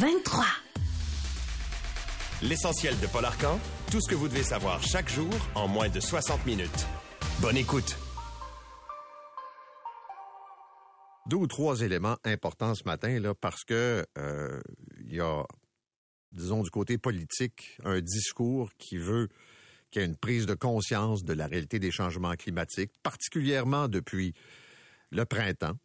23. L'essentiel de Paul Arcan, tout ce que vous devez savoir chaque jour en moins de 60 minutes. Bonne écoute. Deux ou trois éléments importants ce matin, là, parce que euh, il y a, disons, du côté politique, un discours qui veut qu'il y ait une prise de conscience de la réalité des changements climatiques, particulièrement depuis le printemps.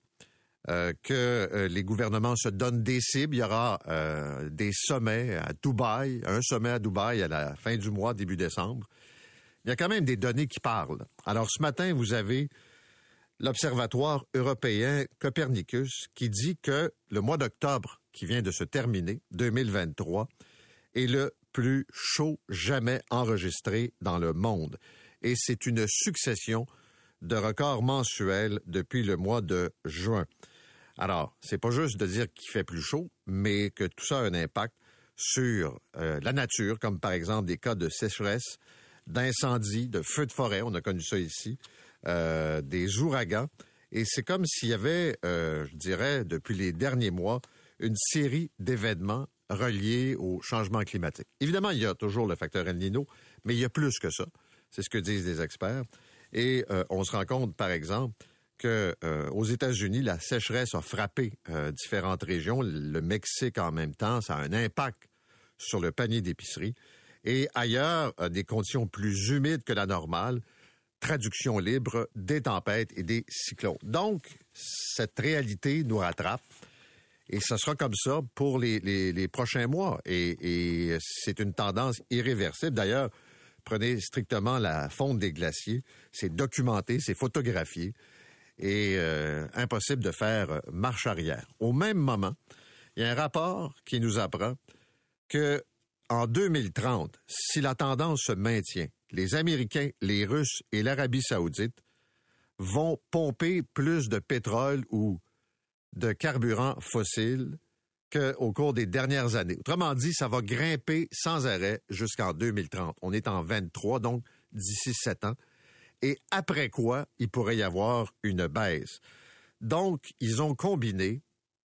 Euh, que euh, les gouvernements se donnent des cibles. Il y aura euh, des sommets à Dubaï, un sommet à Dubaï à la fin du mois, début décembre. Il y a quand même des données qui parlent. Alors ce matin, vous avez l'Observatoire européen Copernicus qui dit que le mois d'octobre qui vient de se terminer, 2023, est le plus chaud jamais enregistré dans le monde. Et c'est une succession de records mensuels depuis le mois de juin. Alors, c'est pas juste de dire qu'il fait plus chaud, mais que tout ça a un impact sur euh, la nature, comme par exemple des cas de sécheresse, d'incendie, de feux de forêt, on a connu ça ici, euh, des ouragans. Et c'est comme s'il y avait, euh, je dirais, depuis les derniers mois, une série d'événements reliés au changement climatique. Évidemment, il y a toujours le facteur El Nino, mais il y a plus que ça. C'est ce que disent les experts. Et on se rend compte, par exemple, que euh, aux États-Unis, la sécheresse a frappé euh, différentes régions. Le Mexique, en même temps, ça a un impact sur le panier d'épicerie. Et ailleurs, euh, des conditions plus humides que la normale. Traduction libre, des tempêtes et des cyclones. Donc, cette réalité nous rattrape. Et ce sera comme ça pour les, prochains mois. Et c'est une tendance irréversible. D'ailleurs, prenez strictement la fonte des glaciers. C'est documenté, c'est photographié et euh, impossible de faire marche arrière. Au même moment, il y a un rapport qui nous apprend que en 2030, si la tendance se maintient, les Américains, les Russes et l'Arabie saoudite vont pomper plus de pétrole ou de carburant fossile qu'au cours des dernières années. Autrement dit, ça va grimper sans arrêt jusqu'en 2030. On est en 23, donc d'ici sept ans et après quoi il pourrait y avoir une baisse. Donc, ils ont combiné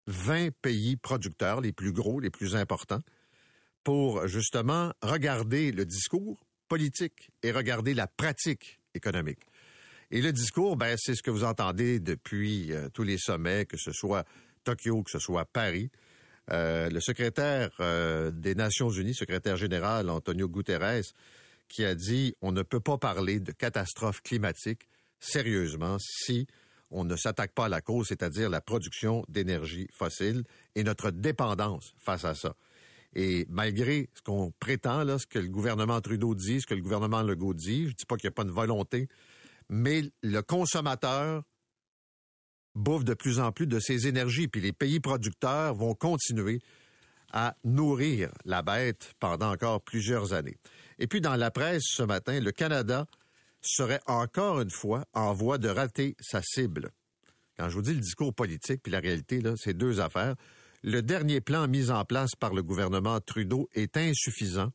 20 pays producteurs, les plus gros, les plus importants, pour justement regarder le discours politique et regarder la pratique économique. Et le discours, ben, c'est ce que vous entendez depuis euh, tous les sommets, que ce soit Tokyo, que ce soit Paris. Euh, le secrétaire euh, des Nations Unies, secrétaire général Antonio Guterres, qui a dit on ne peut pas parler de catastrophe climatique sérieusement si on ne s'attaque pas à la cause, c'est-à-dire la production d'énergie fossile et notre dépendance face à ça. Et malgré ce qu'on prétend, là, ce que le gouvernement Trudeau dit, ce que le gouvernement Legault dit, je ne dis pas qu'il n'y a pas de volonté, mais le consommateur bouffe de plus en plus de ces énergies, puis les pays producteurs vont continuer à nourrir la bête pendant encore plusieurs années. Et puis dans la presse ce matin, le Canada serait encore une fois en voie de rater sa cible. Quand je vous dis le discours politique puis la réalité, là, c'est deux affaires. Le dernier plan mis en place par le gouvernement Trudeau est insuffisant.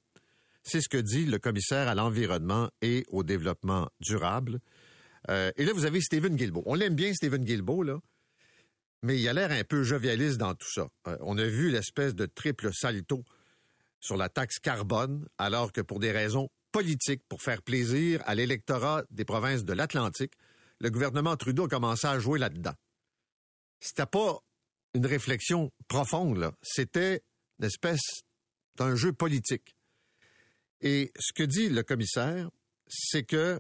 C'est ce que dit le commissaire à l'environnement et au développement durable. Euh, et là, vous avez Stephen Guilbeault. On l'aime bien, Stephen Guilbeault, là mais il a l'air un peu jovialiste dans tout ça. Euh, on a vu l'espèce de triple salto sur la taxe carbone, alors que pour des raisons politiques, pour faire plaisir à l'électorat des provinces de l'Atlantique, le gouvernement Trudeau a commencé à jouer là-dedans. C'était pas une réflexion profonde. C'était une espèce d'un jeu politique. Et ce que dit le commissaire, c'est que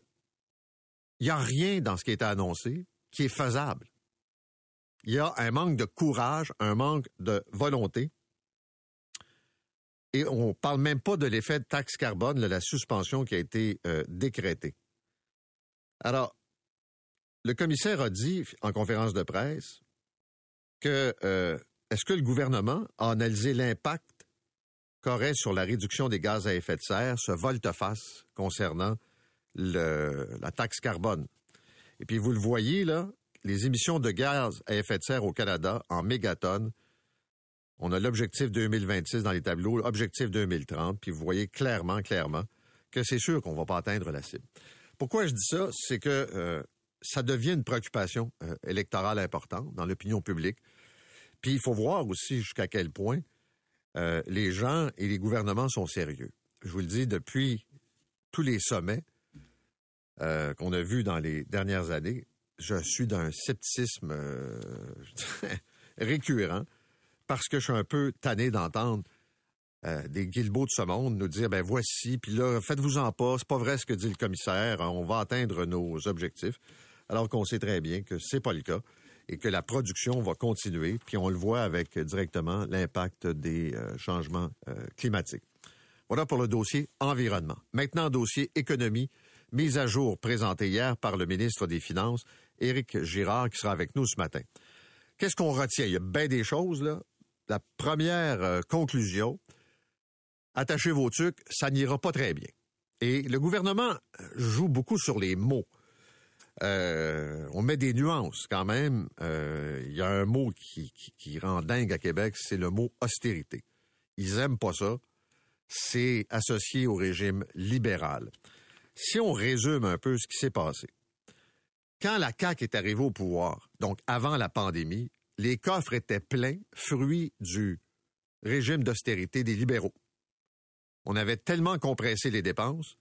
il n'y a rien dans ce qui a été annoncé qui est faisable il y a un manque de courage, un manque de volonté. Et on ne parle même pas de l'effet de taxe carbone, de la suspension qui a été euh, décrétée. Alors, le commissaire a dit en conférence de presse que euh, est-ce que le gouvernement a analysé l'impact qu'aurait sur la réduction des gaz à effet de serre ce volte-face concernant la taxe carbone? Et puis vous le voyez là, les émissions de gaz à effet de serre au Canada en mégatonnes, on a l'objectif 2026 dans les tableaux, l'objectif 2030, puis vous voyez clairement, clairement que c'est sûr qu'on ne va pas atteindre la cible. Pourquoi je dis ça? C'est que euh, ça devient une préoccupation euh, électorale importante dans l'opinion publique. Puis il faut voir aussi jusqu'à quel point euh, les gens et les gouvernements sont sérieux. Je vous le dis, depuis tous les sommets qu'on a vus dans les dernières années, je suis d'un scepticisme récurrent parce que je suis un peu tanné d'entendre euh, des Guilbeault de ce monde nous dire ben voici, puis là, faites-vous-en pas, c'est pas vrai ce que dit le commissaire, on va atteindre nos objectifs, alors qu'on sait très bien que c'est pas le cas et que la production va continuer, puis on le voit avec directement l'impact des euh, changements euh, climatiques. Voilà pour le dossier environnement. Maintenant, dossier économie, mise à jour présentée hier par le ministre des Finances, Éric Girard, qui sera avec nous ce matin. Qu'est-ce qu'on retient? Il y a bien des choses, là la première euh, conclusion, attachez vos trucs, ça n'ira pas très bien. Et le gouvernement joue beaucoup sur les mots. Euh, on met des nuances quand même. Euh, il y a un mot qui, qui, rend dingue à Québec, c'est le mot austérité. Ils aiment pas ça. C'est associé au régime libéral. Si on résume un peu ce qui s'est passé, quand la CAQ est arrivée au pouvoir, donc avant la pandémie, les coffres étaient pleins, fruits du régime d'austérité des libéraux. On avait tellement compressé les dépenses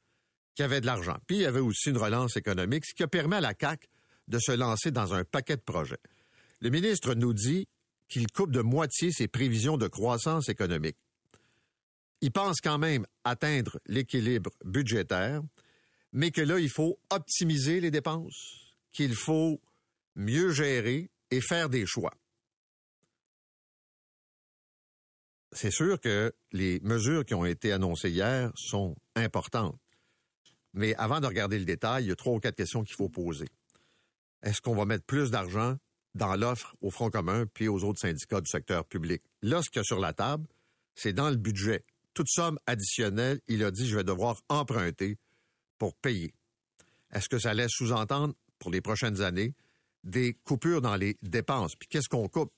qu'il y avait de l'argent. Puis il y avait aussi une relance économique, ce qui a permis à la CAC de se lancer dans un paquet de projets. Le ministre nous dit qu'il coupe de moitié ses prévisions de croissance économique. Il pense quand même atteindre l'équilibre budgétaire, mais que là, il faut optimiser les dépenses, qu'il faut mieux gérer et faire des choix. C'est sûr que les mesures qui ont été annoncées hier sont importantes. Mais avant de regarder le détail, il y a trois ou quatre questions qu'il faut poser. Est-ce qu'on va mettre plus d'argent dans l'offre au Front commun puis aux autres syndicats du secteur public? Là, ce qu'il y a sur la table, c'est dans le budget. Toute somme additionnelle, il a dit, je vais devoir emprunter pour payer. Est-ce que ça laisse sous-entendre pour les prochaines années des coupures dans les dépenses? Puis qu'est-ce qu'on coupe?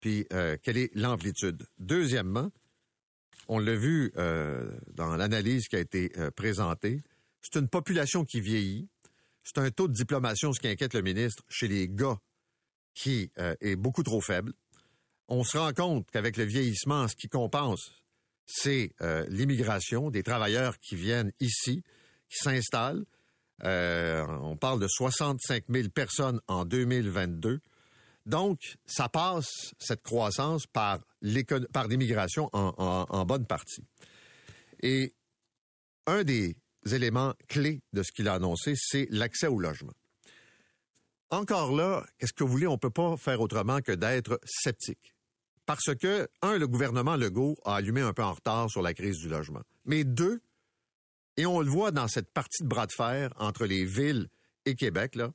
Puis euh, quelle est l'amplitude? Deuxièmement, on l'a vu euh, dans l'analyse qui a été euh, présentée, c'est une population qui vieillit, c'est un taux de diplomation, ce qui inquiète le ministre, chez les gars qui est beaucoup trop faible. On se rend compte qu'avec le vieillissement, ce qui compense, c'est l'immigration, des travailleurs qui viennent ici, qui s'installent. on parle de 65 000 personnes en 2022. Donc, ça passe, cette croissance, par l'immigration en, en bonne partie. Et un des éléments clés de ce qu'il a annoncé, c'est l'accès au logement. Encore là, qu'est-ce que vous voulez, on ne peut pas faire autrement que d'être sceptique. Parce que, un, le gouvernement Legault a allumé un peu en retard sur la crise du logement. Mais deux, et on le voit dans cette partie de bras de fer entre les villes et Québec, là,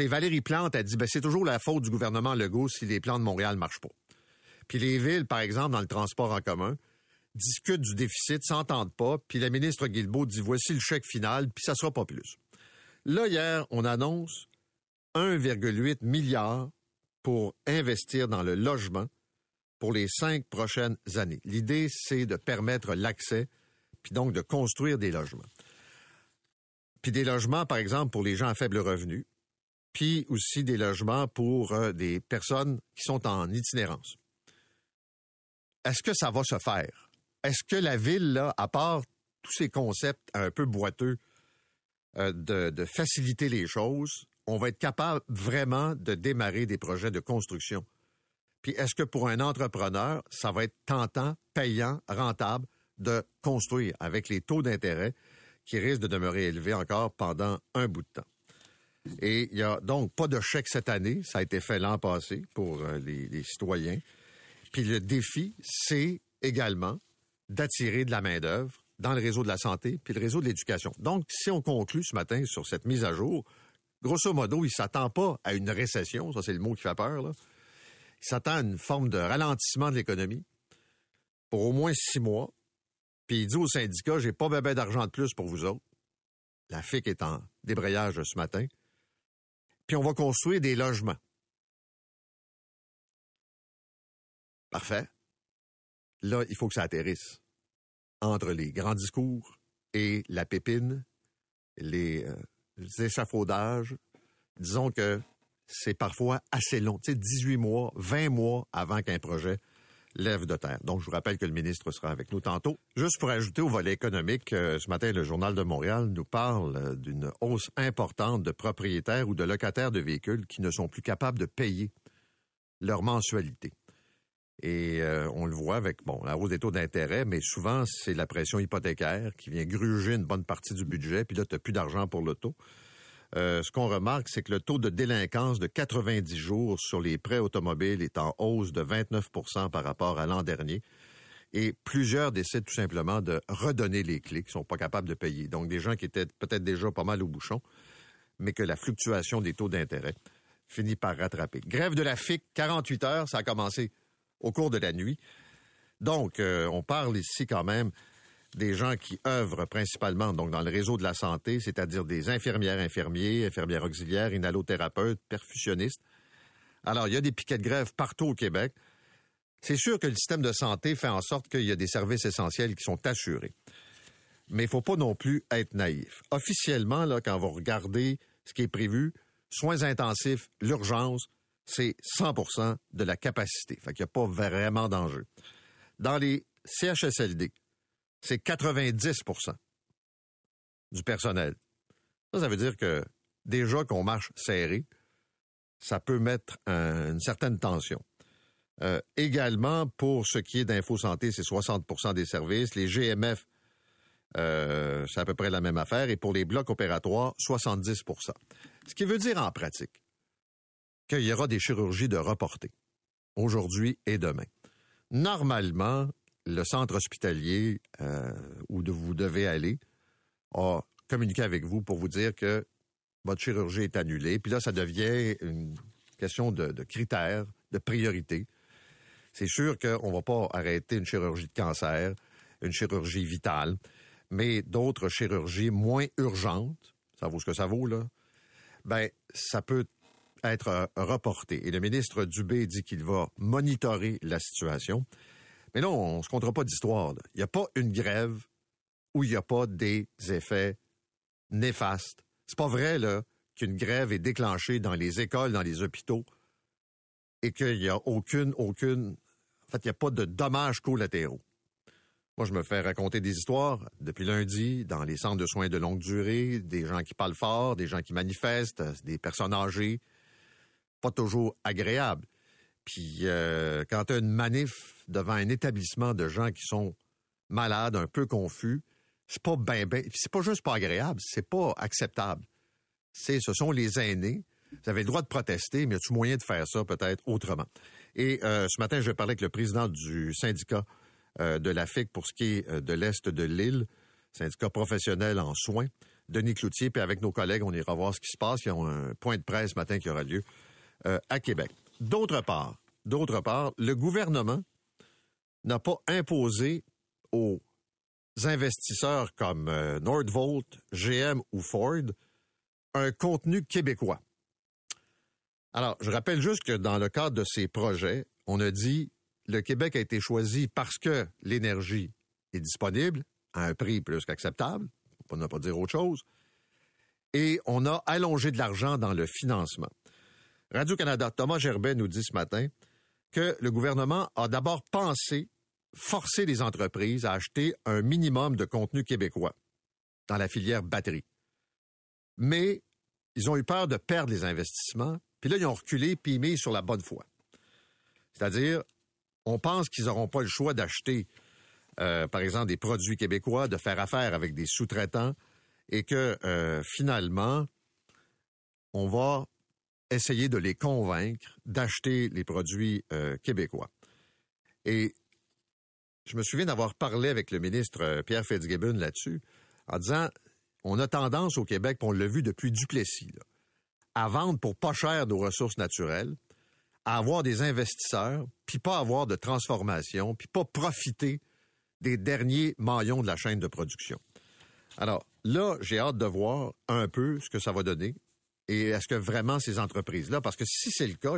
Valérie Plante a dit, ben, c'est toujours la faute du gouvernement Legault si les plans de Montréal ne marchent pas. Puis les villes, par exemple, dans le transport en commun, discutent du déficit, s'entendent pas, puis la ministre Guilbeault dit, voici le chèque final, puis ça sera pas plus. Là, hier, on annonce 1,8 milliard pour investir dans le logement pour les cinq prochaines années. L'idée, c'est de permettre l'accès, puis donc de construire des logements. Puis des logements, par exemple, pour les gens à faible revenu, puis aussi des logements pour euh, des personnes qui sont en itinérance. Est-ce que ça va se faire? Est-ce que la ville, à part tous ces concepts un peu boiteux euh, de, de faciliter les choses, on va être capable vraiment de démarrer des projets de construction? Puis est-ce que pour un entrepreneur, ça va être tentant, payant, rentable de construire avec les taux d'intérêt qui risquent de demeurer élevés encore pendant un bout de temps? Et il n'y a donc pas de chèque cette année. Ça a été fait l'an passé pour euh, les, citoyens. Puis le défi, c'est également d'attirer de la main-d'œuvre dans le réseau de la santé puis le réseau de l'éducation. Donc, si on conclut ce matin sur cette mise à jour, grosso modo, il ne s'attend pas à une récession, ça c'est le mot qui fait peur. Il s'attend à une forme de ralentissement de l'économie pour au moins six mois. Puis il dit au syndicat, j'ai pas bébé d'argent de plus pour vous autres. La FIC est en débrayage ce matin. Puis on va construire des logements. Parfait. Là, il faut que ça atterrisse. Entre les grands discours et la pépine, les, euh, échafaudages, disons que c'est parfois assez long. Tu sais, 18 mois, 20 mois avant qu'un projet lève de terre. Donc, je vous rappelle que le ministre sera avec nous tantôt. Juste pour ajouter au volet économique, euh, ce matin, le Journal de Montréal nous parle euh, d'une hausse importante de propriétaires ou de locataires de véhicules qui ne sont plus capables de payer leur mensualité. Et euh, on le voit avec bon la hausse des taux d'intérêt, mais souvent c'est la pression hypothécaire qui vient gruger une bonne partie du budget, puis là, tu plus d'argent pour l'auto. Euh, ce qu'on remarque, c'est que le taux de délinquance de 90 jours sur les prêts automobiles est en hausse de 29% par rapport à l'an dernier. Et plusieurs décident tout simplement de redonner les clés, qui sont pas capables de payer. Donc, des gens qui étaient peut-être déjà pas mal au bouchon, mais que la fluctuation des taux d'intérêt finit par rattraper. Grève de la FIC, 48 heures, ça a commencé au cours de la nuit. Donc, euh, on parle ici quand même des gens qui œuvrent principalement donc dans le réseau de la santé, c'est-à-dire des infirmières, infirmiers, infirmières auxiliaires, inhalothérapeutes, perfusionnistes. Alors, il y a des piquets de grève partout au Québec. C'est sûr que le système de santé fait en sorte qu'il y a des services essentiels qui sont assurés. Mais il ne faut pas non plus être naïf. Officiellement, là, quand vous regardez ce qui est prévu, soins intensifs, l'urgence, c'est 100% de la capacité. Fait qu'il n'y a pas vraiment d'enjeu. Dans les CHSLD, c'est 90% du personnel. Ça, ça veut dire que déjà qu'on marche serré, ça peut mettre une certaine tension. Euh, également, pour ce qui est d'InfoSanté, c'est 60% des services. Les GMF, euh, c'est à peu près la même affaire. Et pour les blocs opératoires, 70% Ce qui veut dire en pratique qu'il y aura des chirurgies de reportées aujourd'hui et demain. Normalement, le centre hospitalier euh, où vous devez aller a communiqué avec vous pour vous dire que votre chirurgie est annulée. Puis là, ça devient une question de, critères, de priorité. C'est sûr qu'on ne va pas arrêter une chirurgie de cancer, une chirurgie vitale, mais d'autres chirurgies moins urgentes, ça vaut ce que ça vaut, là, ben, ça peut être euh, reporté. Et le ministre Dubé dit qu'il va monitorer la situation. Mais là, on ne se comptera pas d'histoire. Il n'y a pas une grève où il n'y a pas des effets néfastes. C'est pas vrai, là, qu'une grève est déclenchée dans les écoles, dans les hôpitaux, et qu'il n'y a aucune, aucune, en fait, il n'y a pas de dommages collatéraux. Moi, je me fais raconter des histoires depuis lundi dans les centres de soins de longue durée, des gens qui parlent fort, des gens qui manifestent, des personnes âgées. Pas toujours agréable. Puis euh, quand tu as une manif devant un établissement de gens qui sont malades, un peu confus, c'est pas ben ben, c'est pas juste pas agréable, c'est pas acceptable. C'est ce sont les aînés. Vous avez le droit de protester, mais y a-t-il moyen de faire ça peut-être autrement? Et euh, ce matin, je parler avec le président du syndicat euh, de la FIC pour ce qui est de l'est de l'île, syndicat professionnel en soins. Denis Cloutier, puis avec nos collègues, on ira voir ce qui se passe. Il y a un point de presse ce matin qui aura lieu à Québec. D'autre part, le gouvernement n'a pas imposé aux investisseurs comme euh, Nordvolt, GM ou Ford un contenu québécois. Alors, je rappelle juste que dans le cadre de ces projets, on a dit le Québec a été choisi parce que l'énergie est disponible à un prix plus qu'acceptable, pour ne pas dire autre chose, et on a allongé de l'argent dans le financement. Radio-Canada, Thomas Gerbet nous dit ce matin que le gouvernement a d'abord pensé forcer les entreprises à acheter un minimum de contenu québécois dans la filière batterie. Mais ils ont eu peur de perdre les investissements, puis là, ils ont reculé puis mis sur la bonne foi. C'est-à-dire, on pense qu'ils n'auront pas le choix d'acheter, euh, par exemple, des produits québécois, de faire affaire avec des sous-traitants, et que euh, finalement, on va essayer de les convaincre d'acheter les produits euh, québécois. Et je me souviens d'avoir parlé avec le ministre euh, Pierre Fitzgibbon là-dessus, en disant, on a tendance au Québec, on l'a vu depuis Duplessis, à vendre pour pas cher nos ressources naturelles, à avoir des investisseurs, puis pas avoir de transformation, puis pas profiter des derniers maillons de la chaîne de production. Alors là, j'ai hâte de voir un peu ce que ça va donner et est-ce que vraiment ces entreprises-là, parce que si c'est le cas,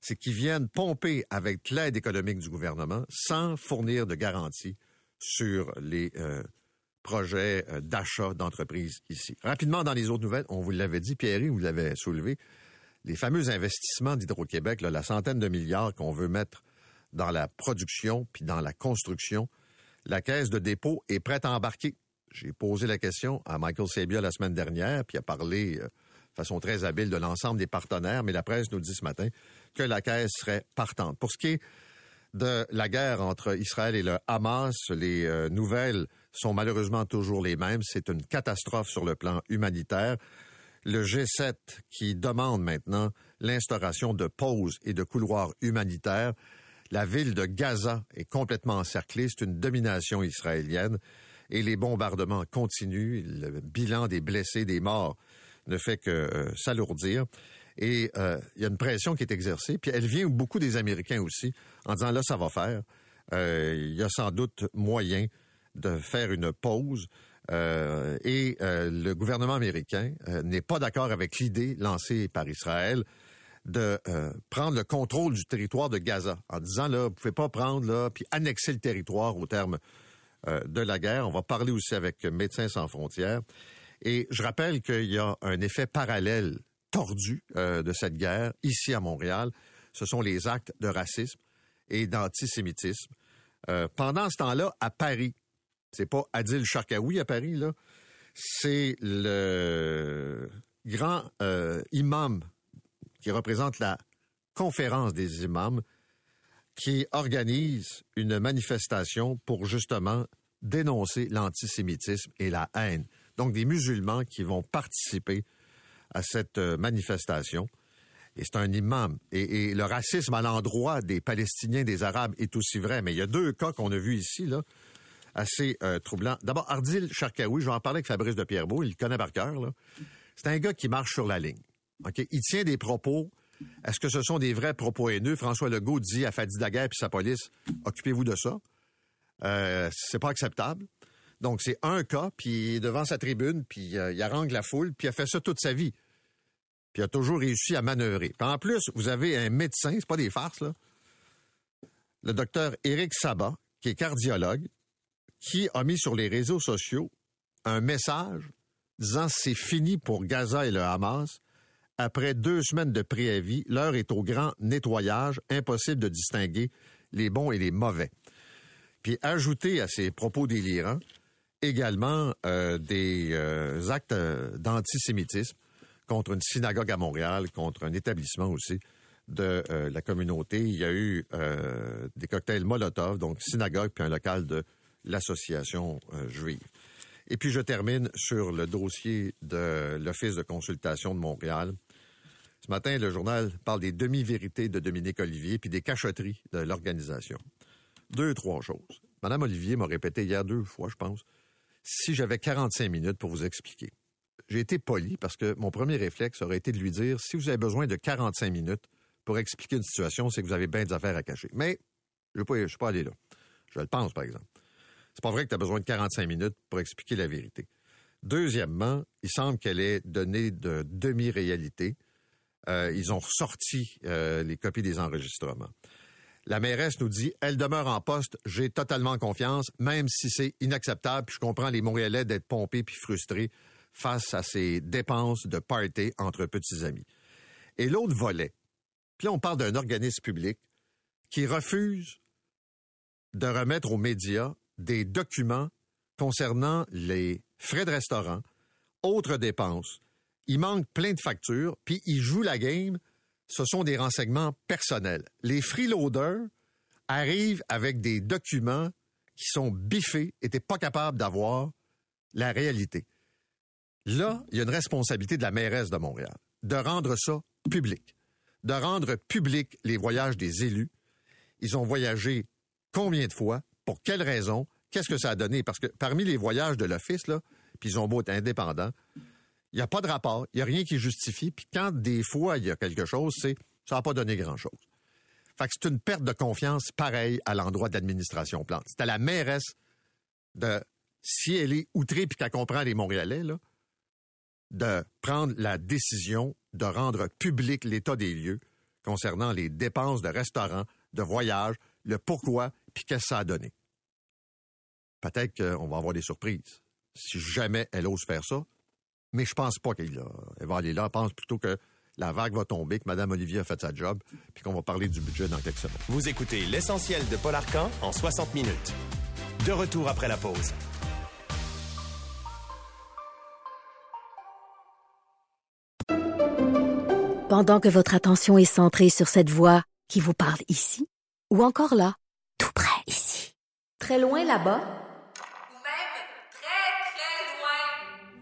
c'est qu'ils viennent pomper avec l'aide économique du gouvernement sans fournir de garantie sur les euh, projets euh, d'achat d'entreprises ici. Rapidement, dans les autres nouvelles, on vous l'avait dit, Pierre, vous l'avez soulevé, les fameux investissements d'Hydro-Québec, la centaine de milliards qu'on veut mettre dans la production puis dans la construction, la caisse de dépôt est prête à embarquer. J'ai posé la question à Michael Sabia la semaine dernière, puis a parlé euh, façon très habile de l'ensemble des partenaires, mais la presse nous dit ce matin que la caisse serait partante. Pour ce qui est de la guerre entre Israël et le Hamas, les euh, nouvelles sont malheureusement toujours les mêmes. C'est une catastrophe sur le plan humanitaire. Le G7 qui demande maintenant l'instauration de pauses et de couloirs humanitaires. La ville de Gaza est complètement encerclée. C'est une domination israélienne et les bombardements continuent. Le bilan des blessés, des morts ne fait que euh, s'alourdir. Et euh, il y a une pression qui est exercée, puis elle vient beaucoup des Américains aussi, en disant là, ça va faire. Euh, il y a sans doute moyen de faire une pause. Et le gouvernement américain n'est pas d'accord avec l'idée lancée par Israël de prendre le contrôle du territoire de Gaza, en disant là, vous pouvez pas prendre là, puis annexer le territoire au terme de la guerre. On va parler aussi avec Médecins sans frontières. Et je rappelle qu'il y a un effet parallèle tordu euh, de cette guerre ici à Montréal, ce sont les actes de racisme et d'antisémitisme. Euh, pendant ce temps-là, à Paris, c'est pas Adil Sharkawi à Paris, là, c'est le grand euh, imam qui représente la conférence des imams qui organise une manifestation pour justement dénoncer l'antisémitisme et la haine. Donc des musulmans qui vont participer à cette euh, manifestation. Et c'est un imam. Et, le racisme à l'endroit des Palestiniens, des Arabes est aussi vrai. Mais il y a deux cas qu'on a vus ici, là, assez euh, troublants. D'abord, Ardil Sharkawi, je vais en parler avec Fabrice de Pierrebourg, il le connaît par cœur. C'est un gars qui marche sur la ligne. Ok, Il tient des propos. Est-ce que ce sont des vrais propos haineux? François Legault dit à Fadi Daguerre et sa police, occupez-vous de ça. Euh, c'est pas acceptable. Donc, c'est un cas, puis devant sa tribune, puis euh, il harangue la foule, puis il a fait ça toute sa vie puis a toujours réussi à manœuvrer. en plus, vous avez un médecin, c'est pas des farces, le docteur Éric Sabat, qui est cardiologue, qui a mis sur les réseaux sociaux un message disant c'est fini pour Gaza et le Hamas. Après deux semaines de préavis, l'heure est au grand nettoyage, impossible de distinguer les bons et les mauvais. Puis ajouter à ces propos délirants également euh, des euh, actes euh, d'antisémitisme contre une synagogue à Montréal, contre un établissement aussi de la communauté. Il y a eu des cocktails Molotov, donc synagogue, puis un local de l'association juive. Et puis je termine sur le dossier de l'Office de consultation de Montréal. Ce matin, le journal parle des demi-vérités de Dominique Olivier, puis des cachotteries de l'organisation. Deux, trois choses. Madame Olivier m'a répété hier deux fois, je pense, si j'avais 45 minutes pour vous expliquer j'ai été poli parce que mon premier réflexe aurait été de lui dire si vous avez besoin de 45 minutes pour expliquer une situation, c'est que vous avez bien des affaires à cacher. Mais je ne suis pas allé là. Je le pense, par exemple. C'est pas vrai que tu as besoin de 45 minutes pour expliquer la vérité. Deuxièmement, il semble qu'elle ait donné de demi-réalité. Euh, ils ont ressorti euh, les copies des enregistrements. La mairesse nous dit, elle demeure en poste, j'ai totalement confiance, même si c'est inacceptable, puis je comprends les Montréalais d'être pompés puis frustrés face à ces dépenses de party entre petits amis. Et l'autre volet, puis on parle d'un organisme public qui refuse de remettre aux médias des documents concernant les frais de restaurant, autres dépenses. Il manque plein de factures, puis il joue la game. Ce sont des renseignements personnels. Les freeloaders arrivent avec des documents qui sont biffés et pas capable d'avoir la réalité. Là, il y a une responsabilité de la mairesse de Montréal de rendre ça public, de rendre public les voyages des élus. Ils ont voyagé combien de fois, pour quelles raisons, qu'est-ce que ça a donné? Parce que parmi les voyages de l'Office, puis ils ont beau être indépendants, il n'y a pas de rapport, il n'y a rien qui justifie. Puis quand des fois il y a quelque chose, c'est Ça n'a pas donné grand-chose. Fait que c'est une perte de confiance pareille à l'endroit de l'administration Plante. C'est à la mairesse de, si elle est outrée puis qu'elle comprend les Montréalais, de prendre la décision de rendre public l'état des lieux concernant les dépenses de restaurants, de voyages, le pourquoi, puis qu'est-ce que ça a donné. Peut-être qu'on va avoir des surprises si jamais elle ose faire ça, mais je pense pas qu'elle va aller là. Je pense plutôt que la vague va tomber, que Mme Olivier a fait sa job, puis qu'on va parler du budget dans quelques semaines. Vous écoutez l'essentiel de Paul Arcan en 60 minutes. De retour après la pause. Pendant que votre attention est centrée sur cette voix qui vous parle ici, ou encore là, tout près ici, très loin là-bas, Ou même très, très loin.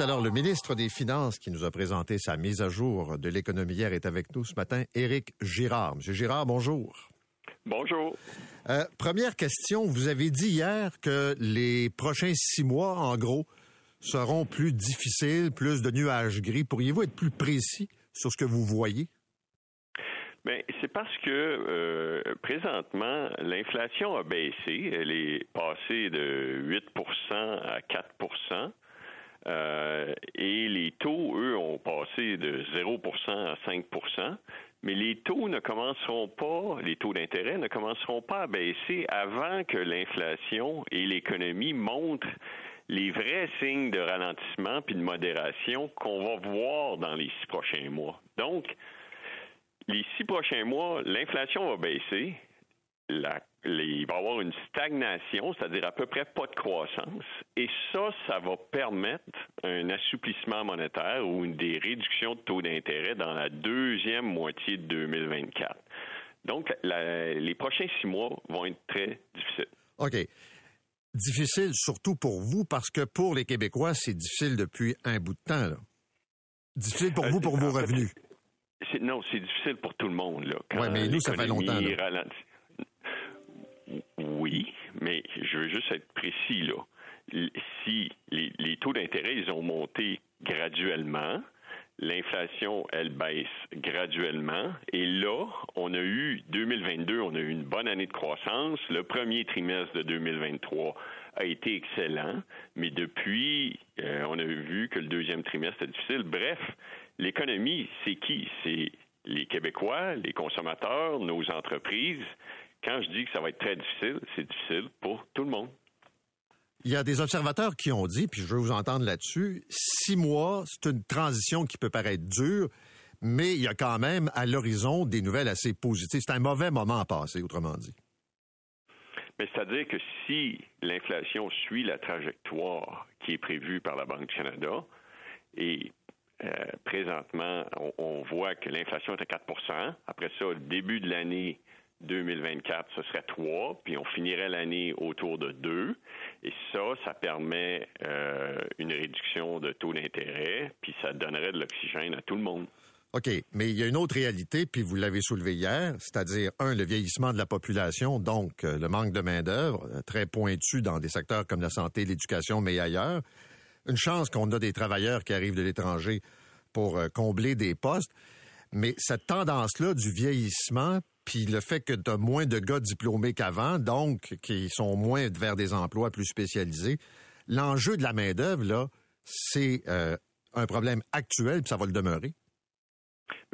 Alors, le ministre des Finances qui nous a présenté sa mise à jour de l'économie hier est avec nous ce matin, Éric Girard. Monsieur Girard, bonjour. Bonjour. Euh, première question, vous avez dit hier que les prochains six mois, en gros, seront plus difficiles, plus de nuages gris. Pourriez-vous être plus précis sur ce que vous voyez? Ben, c'est parce que euh, présentement, l'inflation a baissé. Elle est passée de 8% à 4 euh, et les taux, eux, ont passé de 0% à 5% mais les taux ne commenceront pas, les taux d'intérêt ne commenceront pas à baisser avant que l'inflation et l'économie montrent les vrais signes de ralentissement puis de modération qu'on va voir dans les six prochains mois. Donc, les six prochains mois, l'inflation va baisser, la- il va y avoir une stagnation, c'est-à-dire à peu près pas de croissance, et ça, ça va permettre un assouplissement monétaire ou une, des réductions de taux d'intérêt dans la deuxième moitié de 2024. Donc, la- les prochains six mois vont être très difficiles. OK. Difficile surtout pour vous parce que pour les Québécois, c'est difficile depuis un bout de temps. Là. Difficile pour Euh, vous, pour vos revenus. Non, c'est difficile pour tout le monde. Ouais, mais nous, ça fait longtemps, ralentit. Oui, mais je veux juste être précis. Là. Si les, les taux d'intérêt, ils ont monté graduellement, l'inflation, elle baisse graduellement, et là, on a eu, 2022, on a eu une bonne année de croissance. Le premier trimestre de 2023 a été excellent, mais depuis, euh, on a vu que le deuxième trimestre est difficile. Bref, l'économie, c'est qui? C'est les Québécois, les consommateurs, nos entreprises. Quand je dis que ça va être très difficile, c'est difficile pour tout le monde. Il y a des observateurs qui ont dit, puis je veux vous entendre là-dessus, six mois, c'est une transition qui peut paraître dure, mais il y a quand même à l'horizon des nouvelles assez positives. C'est un mauvais moment à passer, autrement dit. Mais c'est-à-dire que si l'inflation suit la trajectoire qui est prévue par la Banque du Canada, et euh, présentement, on, on voit que l'inflation est à 4% Après ça, le début de l'année 2024, ce serait 3, puis on finirait l'année autour de 2. Et ça, ça permet euh, une réduction de taux d'intérêt, puis ça donnerait de l'oxygène à tout le monde. OK, mais il y a une autre réalité, puis vous l'avez soulevé hier, c'est-à-dire, un, le vieillissement de la population, donc euh, le manque de main-d'œuvre, euh, très pointu dans des secteurs comme la santé, l'éducation, mais ailleurs. Une chance qu'on a des travailleurs qui arrivent de l'étranger pour combler des postes. Mais cette tendance-là du vieillissement, puis le fait que tu as moins de gars diplômés qu'avant, donc qui sont moins vers des emplois plus spécialisés, l'enjeu de la main-d'œuvre, là, c'est euh, un problème actuel, puis ça va le demeurer.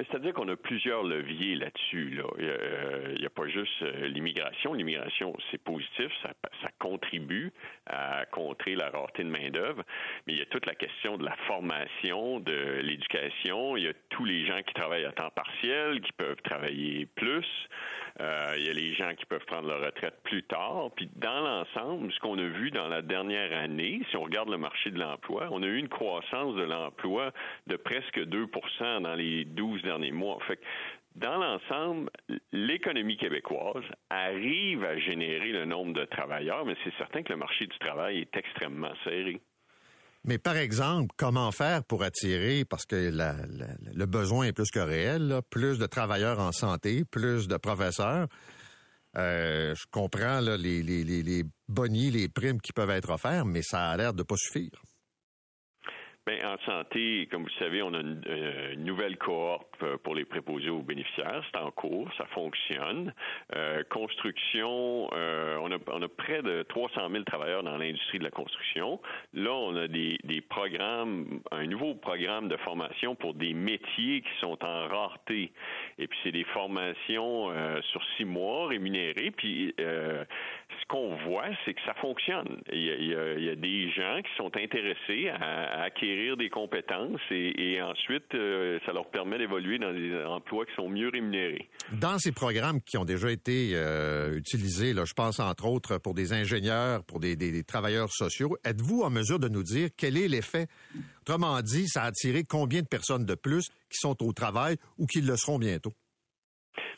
C'est-à-dire qu'on a plusieurs leviers là-dessus. Là. Il n'y a, pas juste euh, l'immigration. L'immigration, c'est positif, ça, ça, contribue à contrer la rareté de main-d'œuvre. Mais il y a toute la question de la formation, de l'éducation. Il y a tous les gens qui travaillent à temps partiel, qui peuvent travailler plus. Euh, il y a les gens qui peuvent prendre leur retraite plus tard. Puis dans l'ensemble, ce qu'on a vu dans la dernière année, si on regarde le marché de l'emploi, on a eu une croissance de l'emploi de presque 2% dans les 12 derniers mois. Fait que dans l'ensemble, l'économie québécoise arrive à générer le nombre de travailleurs, mais c'est certain que le marché du travail est extrêmement serré. Mais par exemple, comment faire pour attirer, parce que le besoin est plus que réel, plus de travailleurs en santé, plus de professeurs. Euh, je comprends les, les, les, bonnies, les primes qui peuvent être offerts, mais ça a l'air de pas suffire. Bien, en santé, comme vous le savez, on a une, euh, nouvelle cohorte euh, pour les préposés aux bénéficiaires. C'est en cours, ça fonctionne. Euh, construction, on, a, on a près de 300 000 travailleurs dans l'industrie de la construction. Là, on a des, des programmes, un nouveau programme de formation pour des métiers qui sont en rareté. Et puis, c'est des formations sur six mois rémunérées. Puis, qu'on voit, c'est que ça fonctionne. Il y, a, des gens qui sont intéressés à, acquérir des compétences et, ensuite, euh, ça leur permet d'évoluer dans des emplois qui sont mieux rémunérés. Dans ces programmes qui ont déjà été euh, utilisés, là, je pense entre autres pour des ingénieurs, pour des travailleurs sociaux, êtes-vous en mesure de nous dire quel est l'effet? Autrement dit, ça a attiré combien de personnes de plus qui sont au travail ou qui le seront bientôt?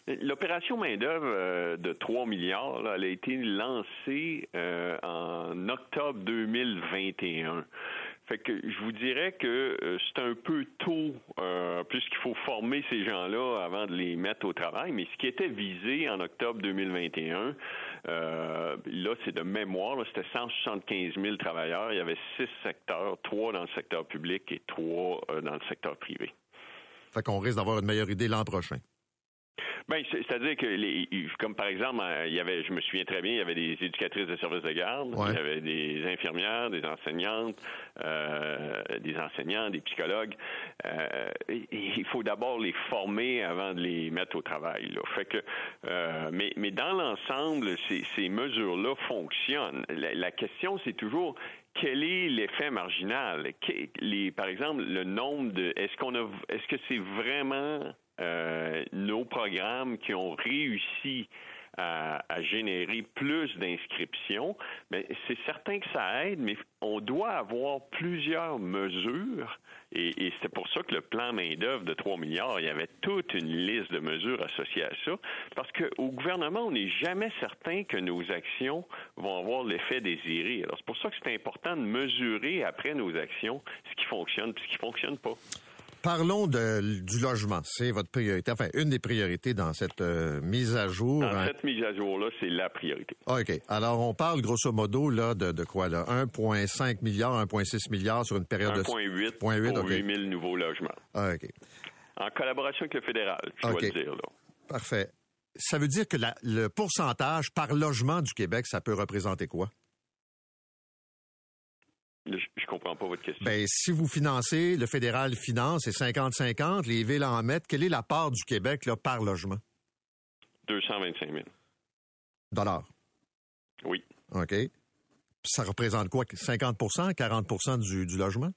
L'opération main-d'œuvre euh, de 3 milliards, elle a été lancée euh, en octobre 2021. Fait que je vous dirais que euh, c'est un peu tôt, puisqu'il faut former ces gens-là avant de les mettre au travail. Mais ce qui était visé en octobre 2021, euh, là, c'est de mémoire, c'était 175 000 travailleurs. Il y avait six secteurs, trois dans le secteur public et trois dans le secteur privé. Fait qu'on risque d'avoir une meilleure idée l'an prochain. Ben, c'est-à-dire que, les, comme par exemple, il y avait, je me souviens très bien, il y avait des éducatrices de services de garde, ouais. il y avait des infirmières, des enseignantes, euh, des enseignants, des psychologues. Euh, il faut d'abord les former avant de les mettre au travail. Là. Fait que, euh, mais, mais dans l'ensemble, ces, ces mesures-là fonctionnent. La, la question, c'est toujours quel est l'effet marginal? Les, par exemple, le nombre de. Est-ce qu'on a. Est-ce que c'est vraiment euh, nos programmes qui ont réussi à, générer plus d'inscriptions, mais c'est certain que ça aide, mais on doit avoir plusieurs mesures et, et c'est pour ça que le plan main-d'œuvre de 3 milliards, il y avait toute une liste de mesures associées à ça, parce qu'au gouvernement, on n'est jamais certain que nos actions vont avoir l'effet désiré. Alors c'est pour ça que c'est important de mesurer après nos actions ce qui fonctionne et ce qui fonctionne pas. Parlons de, du logement. C'est votre priorité, enfin une des priorités dans cette euh, mise à jour. Dans hein. cette mise à jour-là, c'est la priorité. OK. Alors, on parle grosso modo là, de, de quoi? là? 1,5 milliard, 1,6 milliard sur une période 1, de... 1,8 pour okay. 8 000 nouveaux logements. Ah, OK. En collaboration avec le fédéral, je okay. dois le dire. Là. Parfait. Ça veut dire que la, le pourcentage par logement du Québec, ça peut représenter quoi? Je, je comprends pas votre question. Ben, si vous financez, le fédéral finance, c'est 50-50, les villes en mettent. Quelle est la part du Québec là, par logement? 225 000. Dollars? Oui. OK. Ça représente quoi? 50% 40 du, du logement?